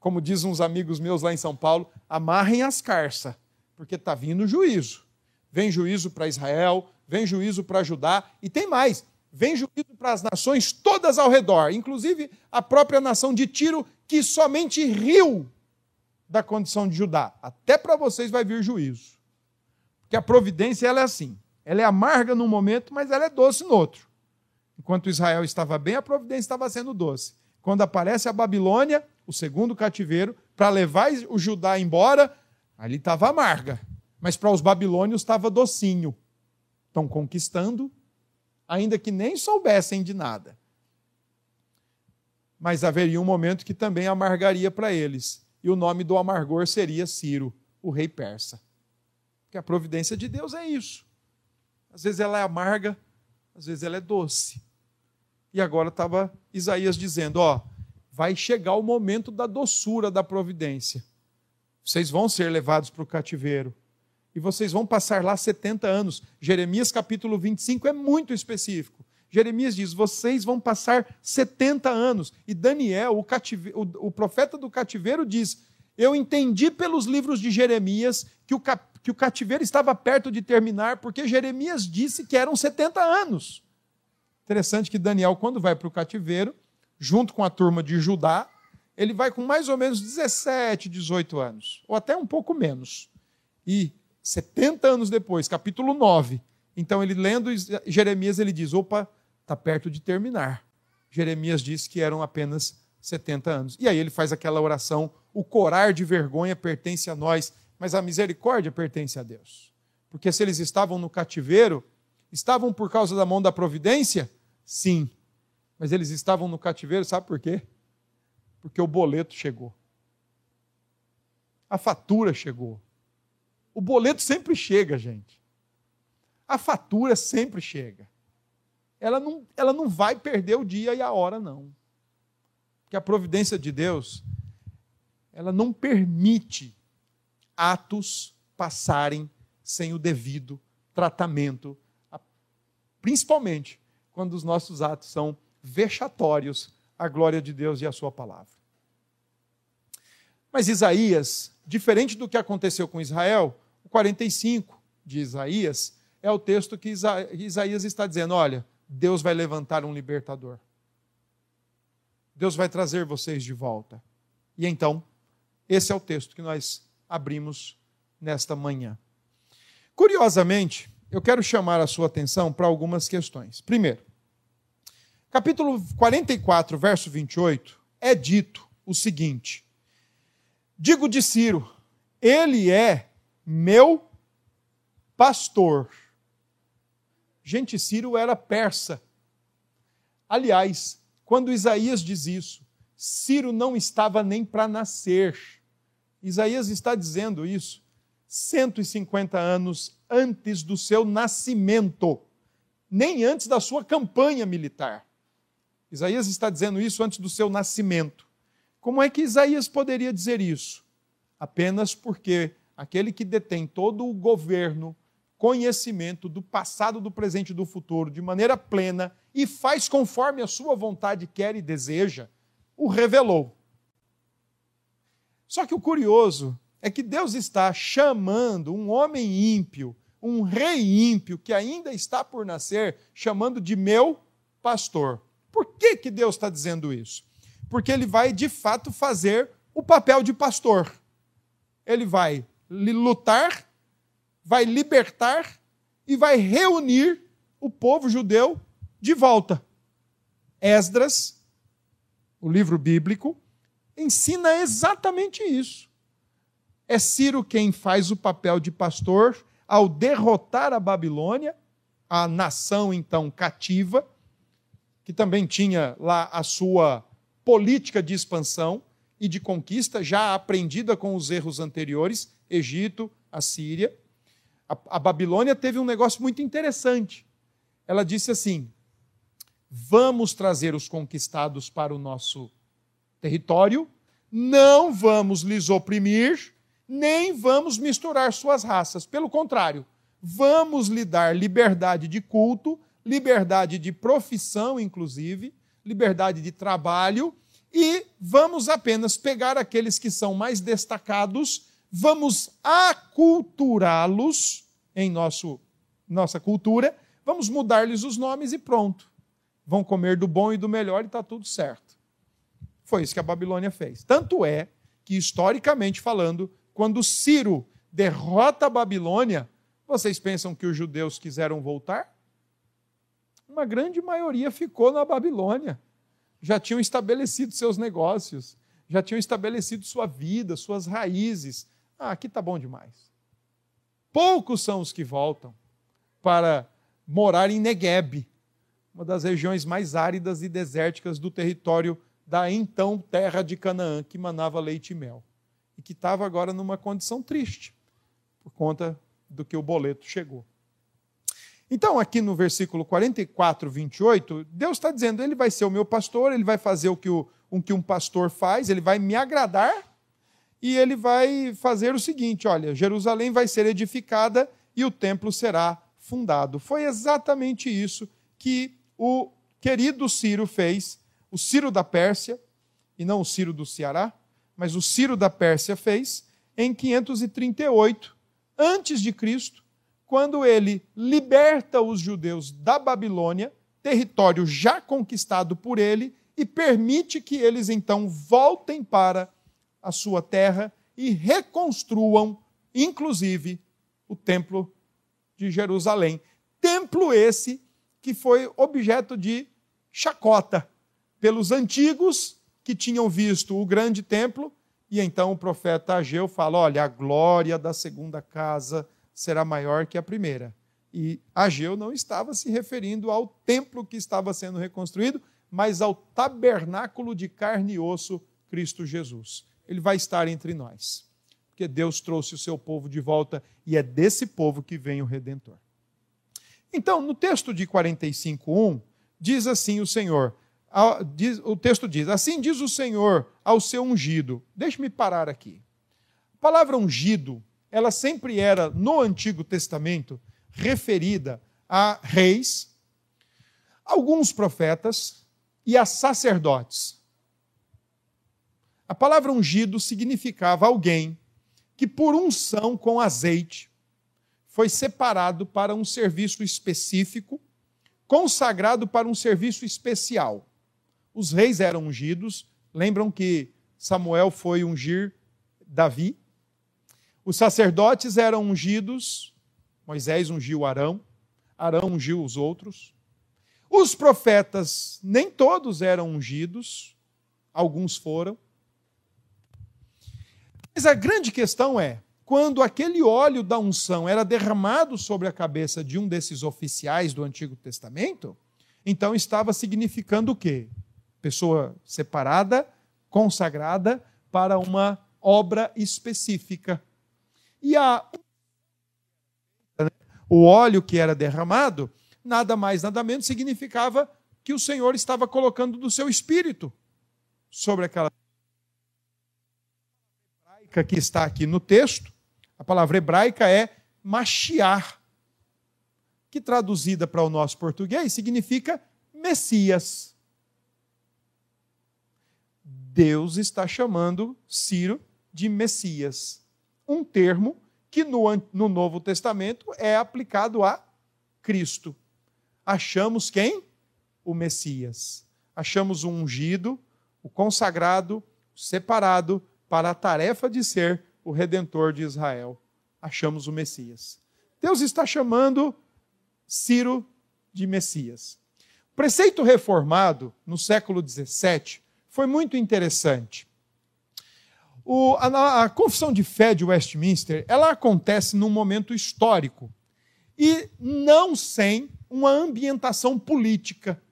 Como dizem uns amigos meus lá em São Paulo, amarrem as carças, porque está vindo juízo. Vem juízo para Israel, vem juízo para Judá, e tem mais vem juízo para as nações todas ao redor, inclusive a própria nação de Tiro, que somente riu da condição de Judá. Até para vocês vai vir juízo. Porque a providência ela é assim. Ela é amarga num momento, mas ela é doce no outro. Enquanto Israel estava bem, a providência estava sendo doce. Quando aparece a Babilônia, o segundo cativeiro, para levar o Judá embora, ali estava amarga. Mas para os babilônios estava docinho. Estão conquistando, ainda que nem soubessem de nada. Mas haveria um momento que também amargaria para eles, e o nome do amargor seria Ciro, o rei persa. Porque a providência de Deus é isso. Às vezes ela é amarga, às vezes ela é doce. E agora estava Isaías dizendo: Ó, vai chegar o momento da doçura da providência. Vocês vão ser levados para o cativeiro e vocês vão passar lá 70 anos. Jeremias capítulo 25 é muito específico. Jeremias diz: vocês vão passar 70 anos. E Daniel, o, cative... o, profeta do cativeiro, diz: Eu entendi pelos livros de Jeremias que o, cap... que o cativeiro estava perto de terminar, porque Jeremias disse que eram 70 anos. Interessante que Daniel, quando vai para o cativeiro, junto com a turma de Judá, ele vai com mais ou menos 17, 18 anos, ou até um pouco menos. E 70 anos depois, capítulo 9. Então, ele lendo Jeremias, ele diz: opa, está perto de terminar. Jeremias disse que eram apenas 70 anos. E aí ele faz aquela oração: o corar de vergonha pertence a nós, mas a misericórdia pertence a Deus. Porque se eles estavam no cativeiro, estavam por causa da mão da providência? Sim. Mas eles estavam no cativeiro, sabe por quê? Porque o boleto chegou. A fatura chegou. O boleto sempre chega, gente. A fatura sempre chega. Ela não, ela não vai perder o dia e a hora, não. Porque a providência de Deus, ela não permite atos passarem sem o devido tratamento, principalmente quando os nossos atos são vexatórios à glória de Deus e à Sua palavra. Mas Isaías, diferente do que aconteceu com Israel, o 45 de Isaías é o texto que Isaías está dizendo: olha, Deus vai levantar um libertador. Deus vai trazer vocês de volta. E então, esse é o texto que nós abrimos nesta manhã. Curiosamente, eu quero chamar a sua atenção para algumas questões. Primeiro, capítulo 44, verso 28, é dito o seguinte: Digo de Ciro, ele é meu pastor. Gente, Ciro era persa. Aliás, quando Isaías diz isso, Ciro não estava nem para nascer. Isaías está dizendo isso 150 anos antes do seu nascimento, nem antes da sua campanha militar. Isaías está dizendo isso antes do seu nascimento. Como é que Isaías poderia dizer isso? Apenas porque aquele que detém todo o governo, conhecimento do passado, do presente e do futuro de maneira plena e faz conforme a sua vontade quer e deseja, o revelou. Só que o curioso é que Deus está chamando um homem ímpio, um rei ímpio que ainda está por nascer, chamando de meu pastor. Por que, que Deus está dizendo isso? Porque ele vai de fato fazer o papel de pastor. Ele vai lutar, vai libertar e vai reunir o povo judeu de volta. Esdras, o livro bíblico, ensina exatamente isso. É Ciro quem faz o papel de pastor ao derrotar a Babilônia, a nação então cativa, que também tinha lá a sua política de expansão e de conquista, já aprendida com os erros anteriores, Egito, a Síria. A, a Babilônia teve um negócio muito interessante. Ela disse assim: vamos trazer os conquistados para o nosso território, não vamos lhes oprimir, nem vamos misturar suas raças. Pelo contrário, vamos lhe dar liberdade de culto, liberdade de profissão, inclusive, liberdade de trabalho, e vamos apenas pegar aqueles que são mais destacados, vamos aculturá-los em nosso, nossa cultura, vamos mudar-lhes os nomes e pronto. Vão comer do bom e do melhor e está tudo certo. Foi isso que a Babilônia fez. Tanto é que, historicamente falando, quando Ciro derrota a Babilônia, vocês pensam que os judeus quiseram voltar? Uma grande maioria ficou na Babilônia. Já tinham estabelecido seus negócios, já tinham estabelecido sua vida, suas raízes. Ah, aqui está bom demais. Poucos são os que voltam para morar em Negueb, uma das regiões mais áridas e desérticas do território da então terra de Canaã, que manava leite e mel e que estava agora numa condição triste, por conta do que o boleto chegou. Então, aqui no versículo 44, 28, Deus está dizendo: Ele vai ser o meu pastor, ele vai fazer o que, o, o que um pastor faz, ele vai me agradar, e ele vai fazer o seguinte: olha, Jerusalém vai ser edificada e o templo será fundado. Foi exatamente isso que o querido Ciro fez, o Ciro da Pérsia, e não o Ciro do Ceará, mas o Ciro da Pérsia fez em 538 antes de Cristo, quando ele liberta os judeus da Babilônia, território já conquistado por ele, e permite que eles então voltem para a sua terra e reconstruam, inclusive, o templo de Jerusalém. Templo esse que foi objeto de chacota pelos antigos que tinham visto o grande templo, e então o profeta Ageu fala: olha, a glória da segunda casa será maior que a primeira. E Ageu não estava se referindo ao templo que estava sendo reconstruído, mas ao tabernáculo de carne e osso, Cristo Jesus. Ele vai estar entre nós, porque Deus trouxe o seu povo de volta e é desse povo que vem o redentor. Então, no texto de 45:1, diz assim o Senhor: o texto diz: Assim diz o Senhor ao seu ungido. Deixe-me parar aqui. A palavra ungido, ela sempre era, no Antigo Testamento, referida a reis, alguns profetas e a sacerdotes. A palavra ungido significava alguém que, por unção com azeite, foi separado para um serviço específico, consagrado para um serviço especial. Os reis eram ungidos. Lembram que Samuel foi ungir Davi? Os sacerdotes eram ungidos. Moisés ungiu Arão. Arão ungiu os outros. Os profetas, nem todos eram ungidos, alguns foram. Mas a grande questão é: quando aquele óleo da unção era derramado sobre a cabeça de um desses oficiais do Antigo Testamento, então estava significando o quê? pessoa separada, consagrada para uma obra específica. E a, o óleo que era derramado, nada mais, nada menos, significava que o Senhor estava colocando do seu espírito sobre aquela hebraica que está aqui no texto. A palavra hebraica é machiar, que traduzida para o nosso português significa Messias. Deus está chamando Ciro de Messias. Um termo que no, no Novo Testamento é aplicado a Cristo. Achamos quem? O Messias. Achamos o ungido, o consagrado, separado para a tarefa de ser o redentor de Israel. Achamos o Messias. Deus está chamando Ciro de Messias. O preceito reformado, no século XVII, foi muito interessante. O, a, a, confissão de fé de Westminster ela acontece num momento histórico e não sem uma ambientação política.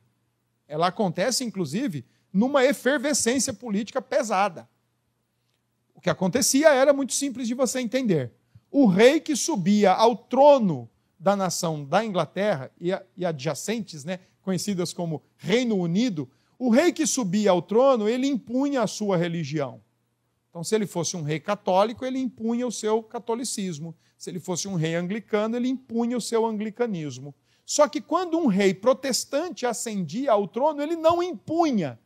Ela acontece, inclusive, numa efervescência política pesada. O que acontecia era muito simples de você entender. O rei que subia ao trono da nação da Inglaterra e, e adjacentes, né, conhecidas como Reino Unido, o rei que subia ao trono, ele impunha a sua religião. Então, se ele fosse um rei católico, ele impunha o seu catolicismo. Se ele fosse um rei anglicano, ele impunha o seu anglicanismo. Só que quando um rei protestante ascendia ao trono, ele não impunha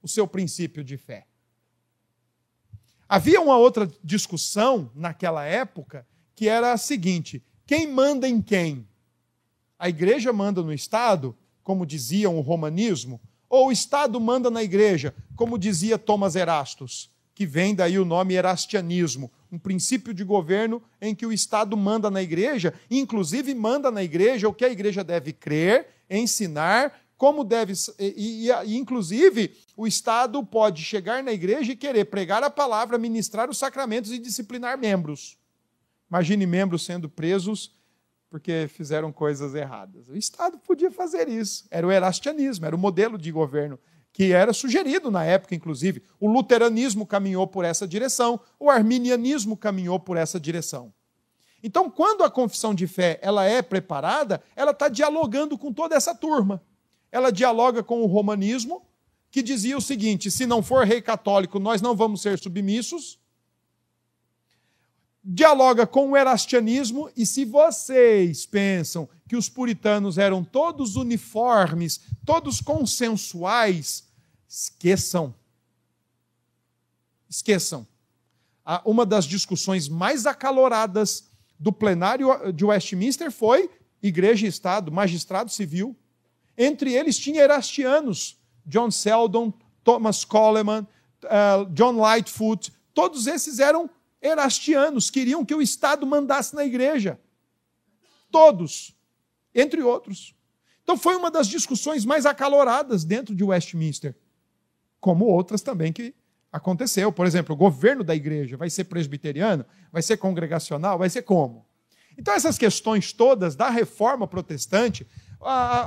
o seu princípio de fé. Havia uma outra discussão naquela época que era a seguinte: quem manda em quem? A igreja manda no Estado, como diziam o romanismo, ou o Estado manda na igreja, como dizia Thomas Erastus, que vem daí o nome erastianismo, um princípio de governo em que o Estado manda na igreja, inclusive manda na igreja o que a igreja deve crer, ensinar, como deve. E, e, e, inclusive, o Estado pode chegar na igreja e querer pregar a palavra, ministrar os sacramentos e disciplinar membros. Imagine membros sendo presos porque fizeram coisas erradas. O Estado podia fazer isso. Era o erastianismo, era o modelo de governo que era sugerido na época, inclusive. O luteranismo caminhou por essa direção, o arminianismo caminhou por essa direção. Então, quando a confissão de fé ela é preparada, ela está dialogando com toda essa turma. Ela dialoga com o romanismo, que dizia o seguinte: se não for rei católico, nós não vamos ser submissos dialoga com o erastianismo, e se vocês pensam que os puritanos eram todos uniformes, todos consensuais, esqueçam. Esqueçam. Uma das discussões mais acaloradas do plenário de Westminster foi igreja e Estado, magistrado civil. Entre eles tinha erastianos, John Seldon, Thomas Coleman, uh, John Lightfoot, todos esses eram erastianos queriam que o Estado mandasse na igreja. Todos, entre outros. Então foi uma das discussões mais acaloradas dentro de Westminster, como outras também que aconteceu. Por exemplo, o governo da igreja vai ser presbiteriano, vai ser congregacional, vai ser como? Então essas questões todas da reforma protestante,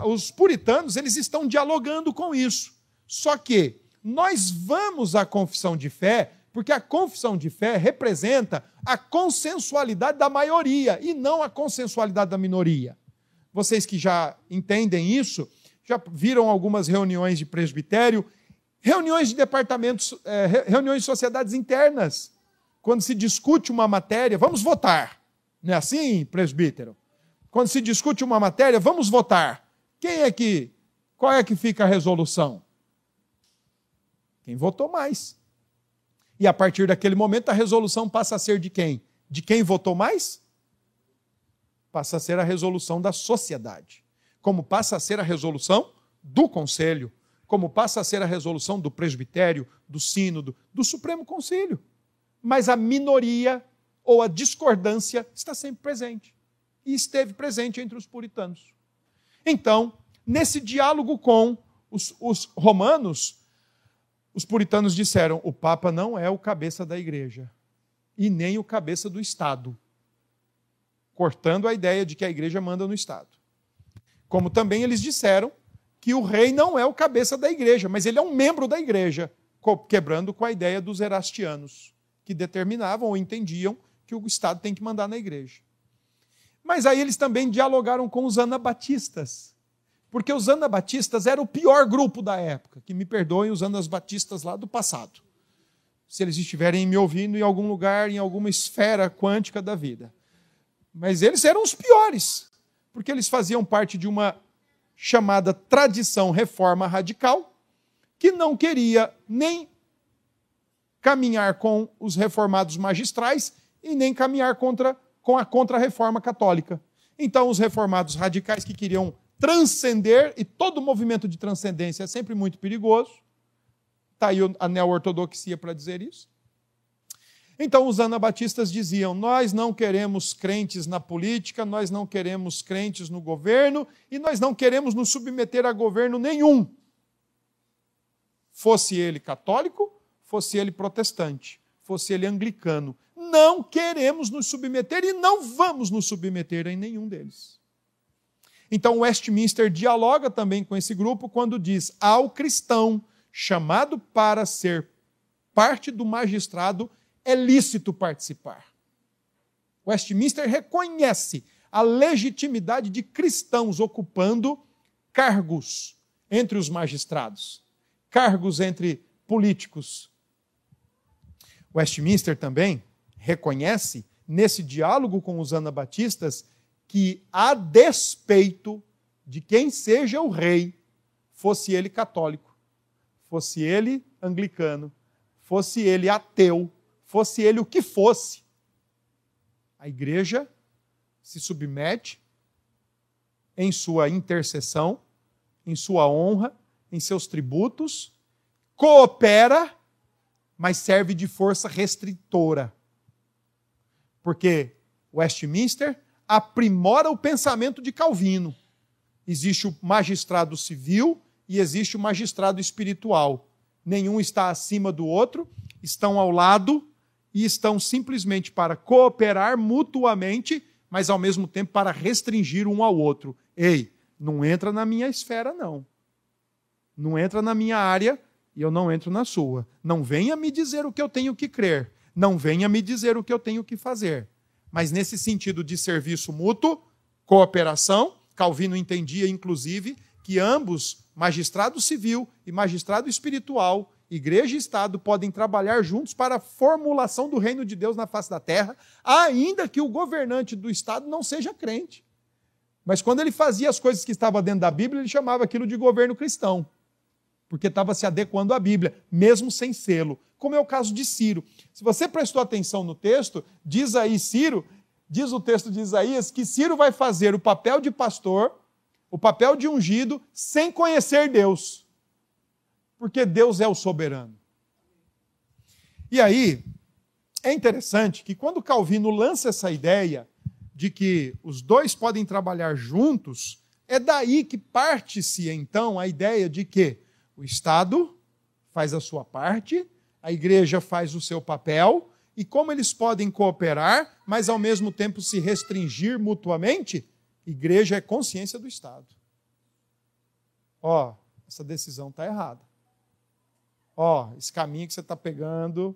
os puritanos eles estão dialogando com isso. Só que nós vamos à confissão de fé porque a confissão de fé representa a consensualidade da maioria e não a consensualidade da minoria. Vocês que já entendem isso, já viram algumas reuniões de presbitério, reuniões de departamentos, é, reuniões de sociedades internas, quando se discute uma matéria, vamos votar. Não é assim, presbítero? Quando se discute uma matéria, vamos votar. Quem é que, qual é que fica a resolução? Quem votou mais. E a partir daquele momento a resolução passa a ser de quem? De quem votou mais? Passa a ser a resolução da sociedade. Como passa a ser a resolução do conselho. Como passa a ser a resolução do presbitério, do sínodo, do Supremo Conselho. Mas a minoria ou a discordância está sempre presente. E esteve presente entre os puritanos. Então, nesse diálogo com os, os romanos, os puritanos disseram: o Papa não é o cabeça da igreja e nem o cabeça do Estado, cortando a ideia de que a igreja manda no Estado. Como também eles disseram que o rei não é o cabeça da igreja, mas ele é um membro da igreja, quebrando com a ideia dos erastianos, que determinavam ou entendiam que o Estado tem que mandar na igreja. Mas aí eles também dialogaram com os anabatistas, porque os anabatistas eram o pior grupo da época. Que me perdoem os anabatistas lá do passado. Se eles estiverem me ouvindo em algum lugar, em alguma esfera quântica da vida. Mas eles eram os piores, porque eles faziam parte de uma chamada tradição reforma radical, que não queria nem caminhar com os reformados magistrais e nem caminhar contra, com a contra-reforma católica. Então, os reformados radicais que queriam transcender, e todo movimento de transcendência é sempre muito perigoso. Está aí a neo-ortodoxia para dizer isso. Então, os anabatistas diziam: Nós não queremos crentes na política, nós não queremos crentes no governo e nós não queremos nos submeter a governo nenhum. Fosse ele católico, fosse ele protestante, fosse ele anglicano. Não queremos nos submeter e não vamos nos submeter em nenhum deles. Então, Westminster dialoga também com esse grupo quando diz: ao cristão chamado para ser parte do magistrado, é lícito participar. Westminster reconhece a legitimidade de cristãos ocupando cargos entre os magistrados, cargos entre políticos. Westminster também reconhece, nesse diálogo com os anabatistas, que, a despeito de quem seja o rei, fosse ele católico, fosse ele anglicano, fosse ele ateu, fosse ele o que fosse, a igreja se submete em sua intercessão, em sua honra, em seus tributos, coopera, mas serve de força restritora. Porque Westminster aprimora o pensamento de Calvino. Existe o magistrado civil e existe o magistrado espiritual. Nenhum está acima do outro, estão ao lado e estão simplesmente para cooperar mutuamente, mas ao mesmo tempo para restringir um ao outro. Ei, não entra na minha esfera, não. Não entra na minha área e eu não entro na sua. Não venha me dizer o que eu tenho que crer. Não venha me dizer o que eu tenho que fazer. Mas nesse sentido de serviço mútuo, cooperação, Calvino entendia, inclusive, que ambos, magistrado civil e magistrado espiritual, igreja e Estado, podem trabalhar juntos para a formulação do reino de Deus na face da terra, ainda que o governante do Estado não seja crente. Mas quando ele fazia as coisas que estavam dentro da Bíblia, ele chamava aquilo de governo cristão, porque estava se adequando à Bíblia, mesmo sem selo, como é o caso de Ciro. Se você prestou atenção no texto, diz aí Ciro, diz o texto de Isaías, que Ciro vai fazer o papel de pastor, o papel de ungido, sem conhecer Deus porque Deus é o soberano. E aí, é interessante que quando Calvino lança essa ideia de que os dois podem trabalhar juntos, é daí que parte-se então a ideia de que o Estado faz a sua parte, a igreja faz o seu papel, e como eles podem cooperar, mas ao mesmo tempo se restringir mutuamente, igreja é consciência do Estado. Ó, essa decisão está errada ó, esse caminho que você está pegando,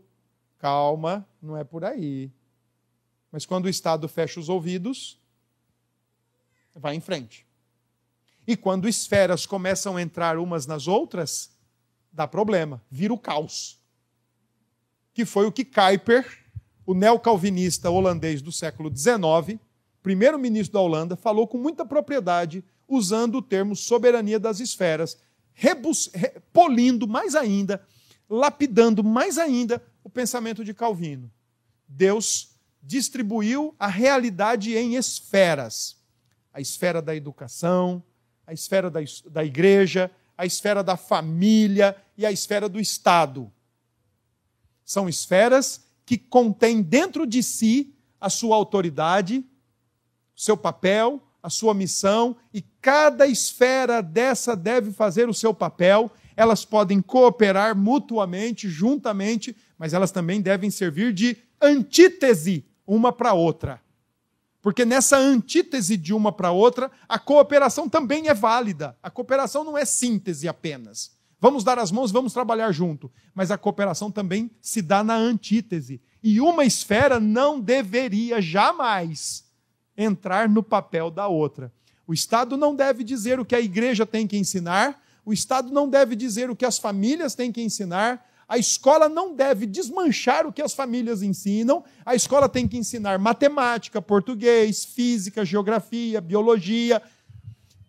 calma, não é por aí. Mas quando o Estado fecha os ouvidos, vai em frente. E quando esferas começam a entrar umas nas outras, dá problema, vira o caos. Que foi o que Kuyper, o neocalvinista holandês do século XIX, primeiro-ministro da Holanda, falou com muita propriedade, usando o termo soberania das esferas, polindo mais ainda lapidando mais ainda o pensamento de Calvino. Deus distribuiu a realidade em esferas: a esfera da educação, a esfera da, da igreja, a esfera da família e a esfera do Estado. São esferas que contêm dentro de si a sua autoridade, seu papel, a sua missão, e cada esfera dessa deve fazer o seu papel elas podem cooperar mutuamente, juntamente, mas elas também devem servir de antítese uma para outra. Porque nessa antítese de uma para outra, a cooperação também é válida. A cooperação não é síntese apenas. Vamos dar as mãos, vamos trabalhar junto. Mas a cooperação também se dá na antítese. E uma esfera não deveria jamais entrar no papel da outra. O Estado não deve dizer o que a igreja tem que ensinar, o Estado não deve dizer o que as famílias têm que ensinar, a escola não deve desmanchar o que as famílias ensinam, a escola tem que ensinar matemática, português, física, geografia, biologia,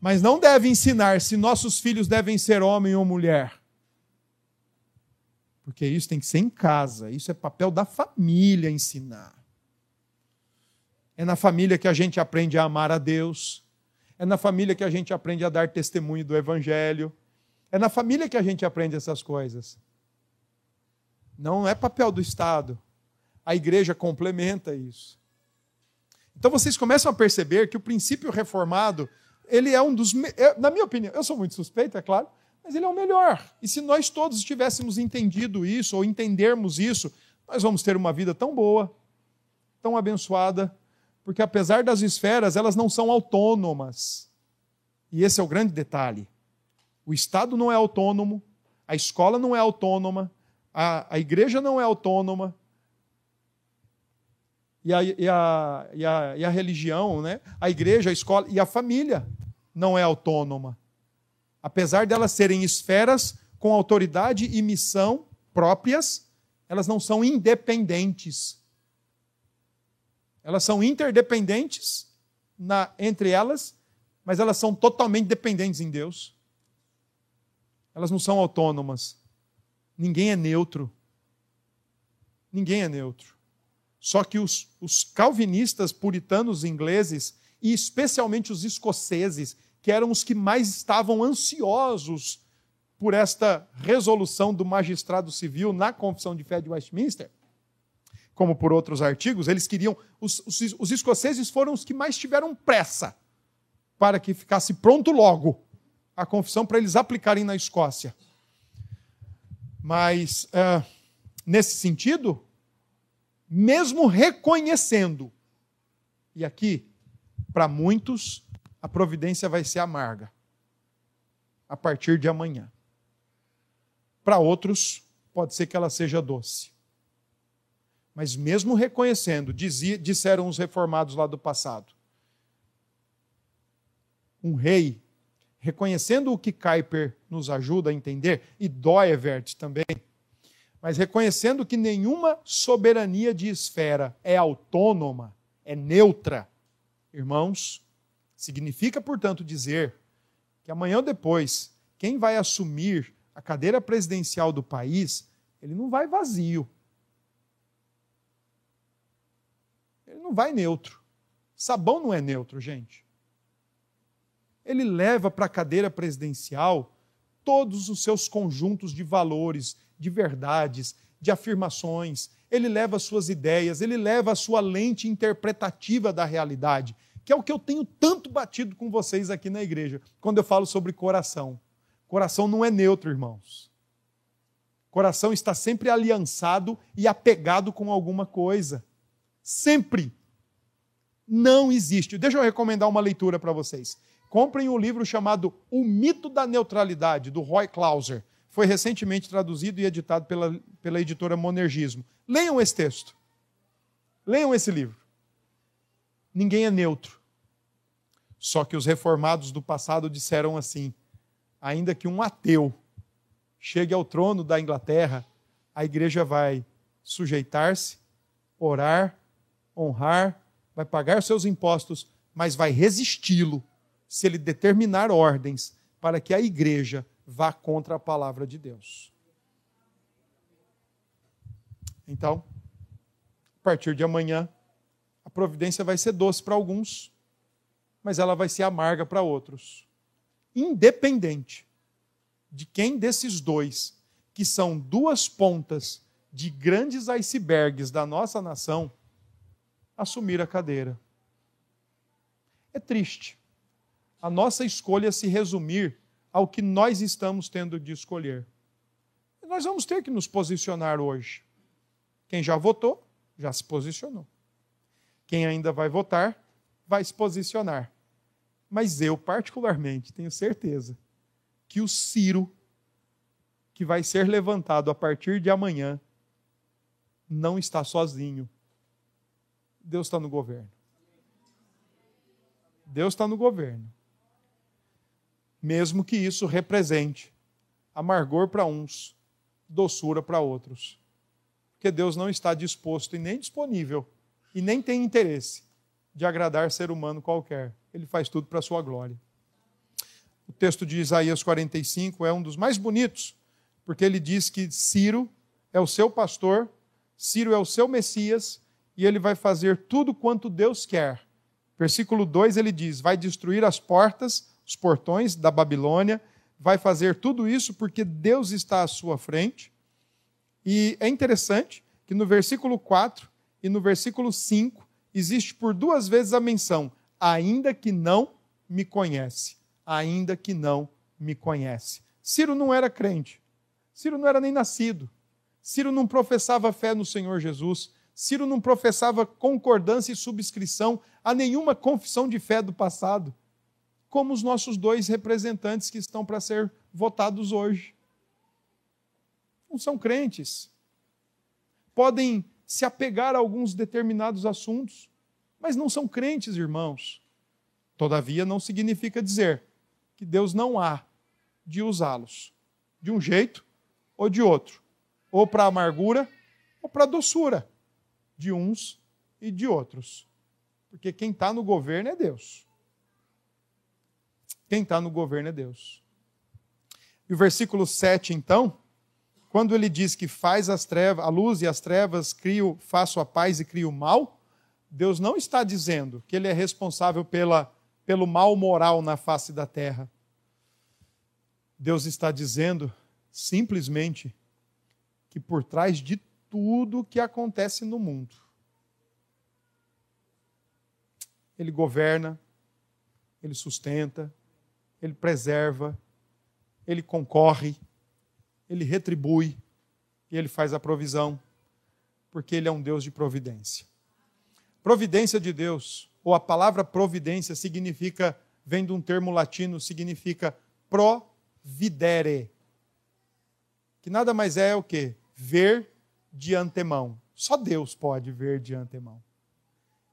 mas não deve ensinar se nossos filhos devem ser homem ou mulher. Porque isso tem que ser em casa, isso é papel da família ensinar. É na família que a gente aprende a amar a Deus, é na família que a gente aprende a dar testemunho do Evangelho, é na família que a gente aprende essas coisas. Não é papel do Estado. A igreja complementa isso. Então vocês começam a perceber que o princípio reformado, ele é um dos, na minha opinião, eu sou muito suspeito, é claro, mas ele é o melhor. E se nós todos tivéssemos entendido isso, ou entendermos isso, nós vamos ter uma vida tão boa, tão abençoada, porque apesar das esferas, elas não são autônomas. E esse é o grande detalhe. O Estado não é autônomo, a escola não é autônoma, a, a igreja não é autônoma, e a, e, a, e, a, e a religião, né? a igreja, a escola e a família não é autônoma. apesar delas serem esferas com autoridade e missão próprias, elas não são independentes. Elas são interdependentes na, entre elas, mas elas são totalmente dependentes em Deus. Elas não são autônomas. Ninguém é neutro. Ninguém é neutro. Só que os, os calvinistas puritanos ingleses, e especialmente os escoceses, que eram os que mais estavam ansiosos por esta resolução do magistrado civil na Confissão de Fé de Westminster, como por outros artigos, eles queriam. Os, os, os escoceses foram os que mais tiveram pressa para que ficasse pronto logo a confissão para eles aplicarem na Escócia. Mas, uh, nesse sentido, mesmo reconhecendo, e aqui, para muitos, a providência vai ser amarga a partir de amanhã. Para outros, pode ser que ela seja doce. Mas mesmo reconhecendo, dizia, disseram os reformados lá do passado, um rei, reconhecendo o que Kuyper nos ajuda a entender, e Doevert também, mas reconhecendo que nenhuma soberania de esfera é autônoma, é neutra, irmãos, significa, portanto, dizer que amanhã ou depois, quem vai assumir a cadeira presidencial do país, ele não vai vazio. Ele não vai neutro. Sabão não é neutro, gente. Ele leva para a cadeira presidencial todos os seus conjuntos de valores, de verdades, de afirmações, ele leva as suas ideias, ele leva a sua lente interpretativa da realidade, que é o que eu tenho tanto batido com vocês aqui na igreja, quando eu falo sobre coração. Coração não é neutro, irmãos. Coração está sempre aliançado e apegado com alguma coisa. Sempre. Não existe. Deixa eu recomendar uma leitura para vocês. Comprem um livro chamado O Mito da Neutralidade, do Roy Clauser foi recentemente traduzido e editado pela, pela editora Monergismo. Leiam esse texto. Leiam esse livro. Ninguém é neutro. Só que os reformados do passado disseram assim: ainda que um ateu chegue ao trono da Inglaterra, a igreja vai sujeitar-se, orar, honrar, vai pagar seus impostos, mas vai resisti-lo se ele determinar ordens para que a igreja vá contra a palavra de Deus. Então, a partir de amanhã, a providência vai ser doce para alguns, mas ela vai ser amarga para outros. Independente de quem desses dois, que são duas pontas de grandes icebergs da nossa nação, assumir a cadeira. É triste a nossa escolha se resumir ao que nós estamos tendo de escolher. Nós vamos ter que nos posicionar hoje. Quem já votou, já se posicionou. Quem ainda vai votar, vai se posicionar. Mas eu, particularmente, tenho certeza que o Ciro, que vai ser levantado a partir de amanhã, não está sozinho. Deus está no governo. Deus está no governo mesmo que isso represente amargor para uns, doçura para outros. Porque Deus não está disposto e nem disponível e nem tem interesse de agradar ser humano qualquer. Ele faz tudo para a sua glória. O texto de Isaías 45 é um dos mais bonitos, porque ele diz que Ciro é o seu pastor, Ciro é o seu Messias, e ele vai fazer tudo quanto Deus quer. Versículo 2 ele diz: vai destruir as portas os portões da Babilônia, vai fazer tudo isso porque Deus está à sua frente. E é interessante que no versículo 4 e no versículo 5 existe por duas vezes a menção, ainda que não me conhece. Ainda que não me conhece. Ciro não era crente. Ciro não era nem nascido. Ciro não professava fé no Senhor Jesus. Ciro não professava concordância e subscrição a nenhuma confissão de fé do passado como os nossos dois representantes que estão para ser votados hoje. Não são crentes. Podem se apegar a alguns determinados assuntos, mas não são crentes, irmãos. Todavia, não significa dizer que Deus não há de usá-los, de um jeito ou de outro, ou para amargura ou para doçura, de uns e de outros. Porque quem está no governo é Deus. Quem está no governo é Deus. E o versículo 7, então, quando ele diz que faz as trevas, a luz e as trevas, crio, faço a paz e crio o mal, Deus não está dizendo que ele é responsável pela, pelo mal moral na face da terra. Deus está dizendo simplesmente que por trás de tudo que acontece no mundo, Ele governa, Ele sustenta, Ele preserva, Ele concorre, Ele retribui e Ele faz a provisão, porque Ele é um Deus de providência. Providência de Deus, ou a palavra providência significa, vem de um termo latino, significa providere, que nada mais é o que? Ver de antemão. Só Deus pode ver de antemão.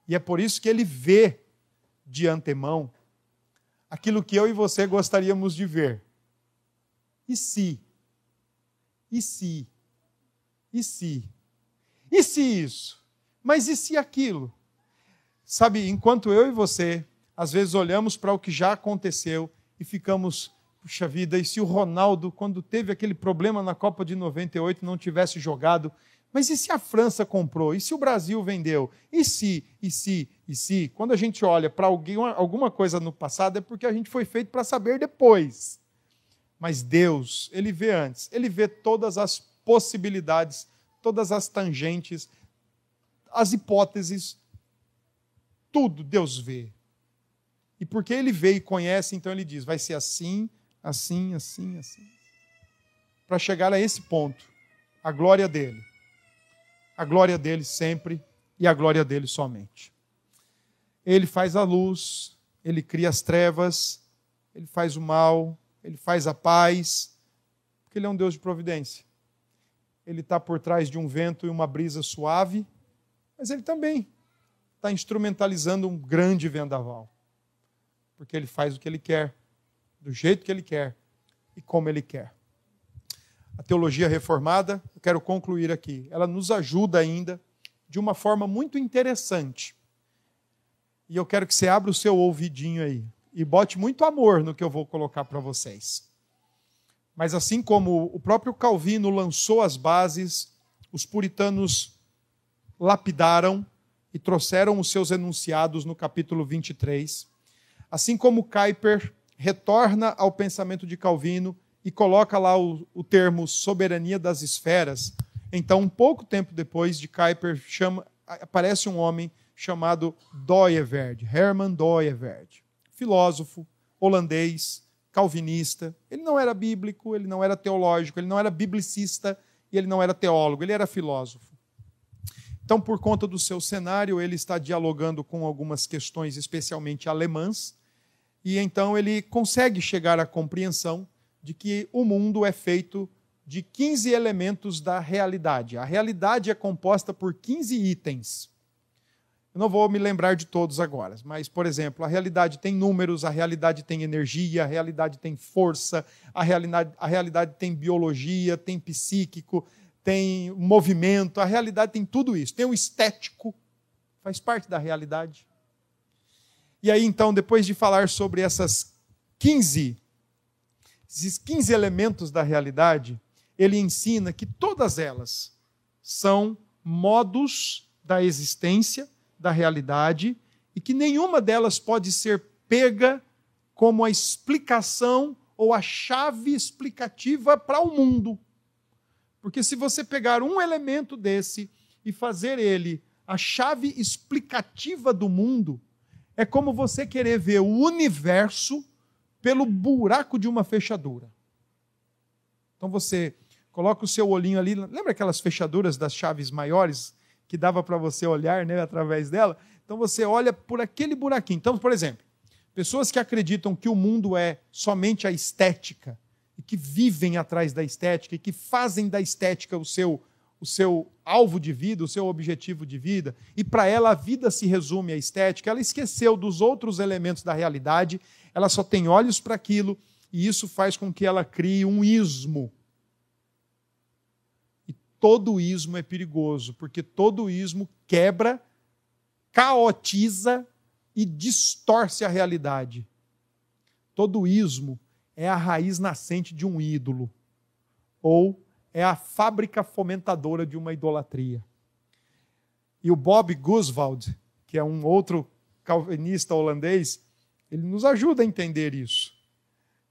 E é por isso que ele vê de antemão aquilo que eu e você gostaríamos de ver. E se? E se? E se? E se isso? Mas e se aquilo? Sabe, enquanto eu e você, às vezes olhamos para o que já aconteceu e ficamos, puxa vida, e se o Ronaldo, quando teve aquele problema na Copa de 98, não tivesse jogado? Mas e se a França comprou? E se o Brasil vendeu? E se, e se, e se? Quando a gente olha para alguma coisa no passado, é porque a gente foi feito para saber depois. Mas Deus, Ele vê antes, Ele vê todas as possibilidades, todas as tangentes, as hipóteses, tudo Deus vê. E porque ele vê e conhece, então ele diz: vai ser assim, assim, assim, assim. Para chegar a esse ponto, a glória dele. A glória dele sempre e a glória dele somente. Ele faz a luz, ele cria as trevas, ele faz o mal, ele faz a paz, porque ele é um Deus de providência. Ele está por trás de um vento e uma brisa suave, mas ele também está instrumentalizando um grande vendaval. Porque ele faz o que ele quer, do jeito que ele quer e como ele quer. A teologia reformada, eu quero concluir aqui, ela nos ajuda ainda de uma forma muito interessante. E eu quero que você abra o seu ouvidinho aí e bote muito amor no que eu vou colocar para vocês. Mas assim como o próprio Calvino lançou as bases, os puritanos lapidaram e trouxeram os seus enunciados no capítulo 23. Assim como Kuyper retorna ao pensamento de Calvino e coloca lá o, o termo soberania das esferas, então, um pouco tempo depois de Kuyper, chama, aparece um homem chamado Doyeverd, Herman Doyeverd, filósofo holandês, calvinista. Ele não era bíblico, ele não era teológico, ele não era biblicista e ele não era teólogo, ele era filósofo. Então, por conta do seu cenário, ele está dialogando com algumas questões, especialmente alemãs, e então ele consegue chegar à compreensão de que o mundo é feito de 15 elementos da realidade. A realidade é composta por 15 itens. Eu não vou me lembrar de todos agora, mas, por exemplo, a realidade tem números, a realidade tem energia, a realidade tem força, a realidade, a realidade tem biologia, tem psíquico, tem movimento, a realidade tem tudo isso. Tem o estético, faz parte da realidade. E aí, então, depois de falar sobre essas 15, esses 15 elementos da realidade, ele ensina que todas elas são modos da existência, da realidade, e que nenhuma delas pode ser pega como a explicação ou a chave explicativa para o mundo. Porque se você pegar um elemento desse e fazer ele a chave explicativa do mundo, é como você querer ver o universo pelo buraco de uma fechadura. Então você coloca o seu olhinho ali, lembra aquelas fechaduras das chaves maiores que dava para você olhar né, através dela? Então você olha por aquele buraquinho. Então, por exemplo, pessoas que acreditam que o mundo é somente a estética, e que vivem atrás da estética e que fazem da estética o seu, o seu alvo de vida, o seu objetivo de vida, e para ela a vida se resume à estética, ela esqueceu dos outros elementos da realidade, ela só tem olhos para aquilo E isso faz com que ela crie um ismo. E todo ismo é perigoso, porque todo ismo quebra, caotiza e distorce a realidade. Todo ismo é a raiz nascente de um ídolo, ou é a fábrica fomentadora de uma idolatria. E o Bob Guswald, que é um outro calvinista holandês, ele nos ajuda a entender isso.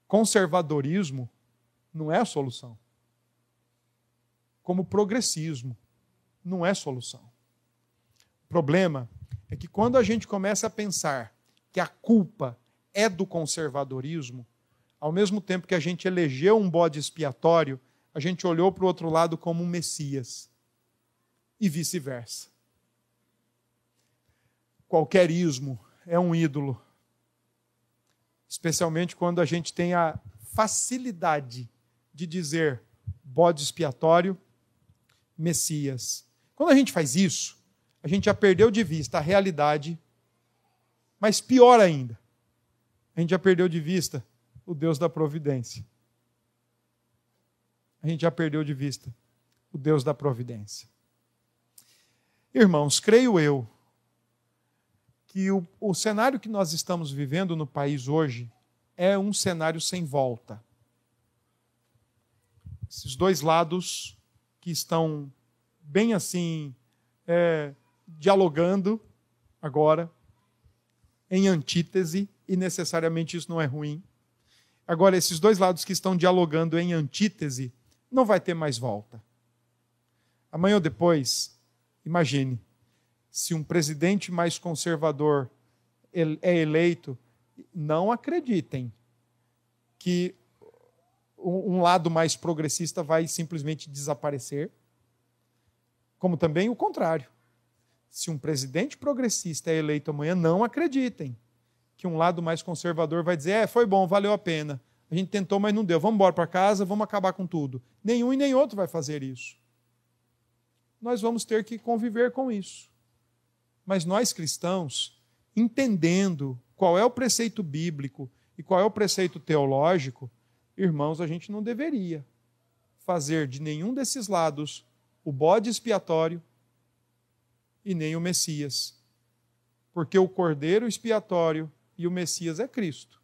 Conservadorismo não é a solução. Como progressismo não é solução. O problema é que quando a gente começa a pensar que a culpa é do conservadorismo, ao mesmo tempo que a gente elegeu um bode expiatório, a gente olhou para o outro lado como um Messias. E vice-versa. Qualquer ismo é um ídolo. Especialmente quando a gente tem a facilidade de dizer bode expiatório, Messias. Quando a gente faz isso, a gente já perdeu de vista a realidade, mas pior ainda, a gente já perdeu de vista o Deus da providência a gente já perdeu de vista o Deus da providência. Irmãos, creio eu que o, o cenário que nós estamos vivendo no país hoje é um cenário sem volta. Esses dois lados que estão bem assim, é, dialogando agora, em antítese, e necessariamente isso não é ruim. Agora, esses dois lados que estão dialogando em antítese não vai ter mais volta. Amanhã ou depois, imagine, se um presidente mais conservador é eleito, não acreditem que um lado mais progressista vai simplesmente desaparecer, como também o contrário. Se um presidente progressista é eleito amanhã, não acreditem que um lado mais conservador vai dizer: é, foi bom, valeu a pena. A gente tentou, mas não deu. Vamos embora para casa, vamos acabar com tudo. Nenhum e nem outro vai fazer isso. Nós vamos ter que conviver com isso. Mas nós cristãos, entendendo qual é o preceito bíblico e qual é o preceito teológico, irmãos, a gente não deveria fazer de nenhum desses lados o bode expiatório e nem o Messias. Porque o cordeiro expiatório e o Messias é Cristo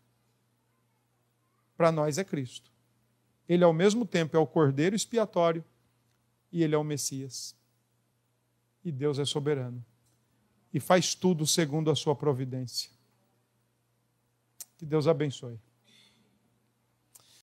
para nós é Cristo. Ele, ao mesmo tempo, é o cordeiro expiatório e ele é o Messias. E Deus é soberano. E faz tudo segundo a sua providência. Que Deus abençoe.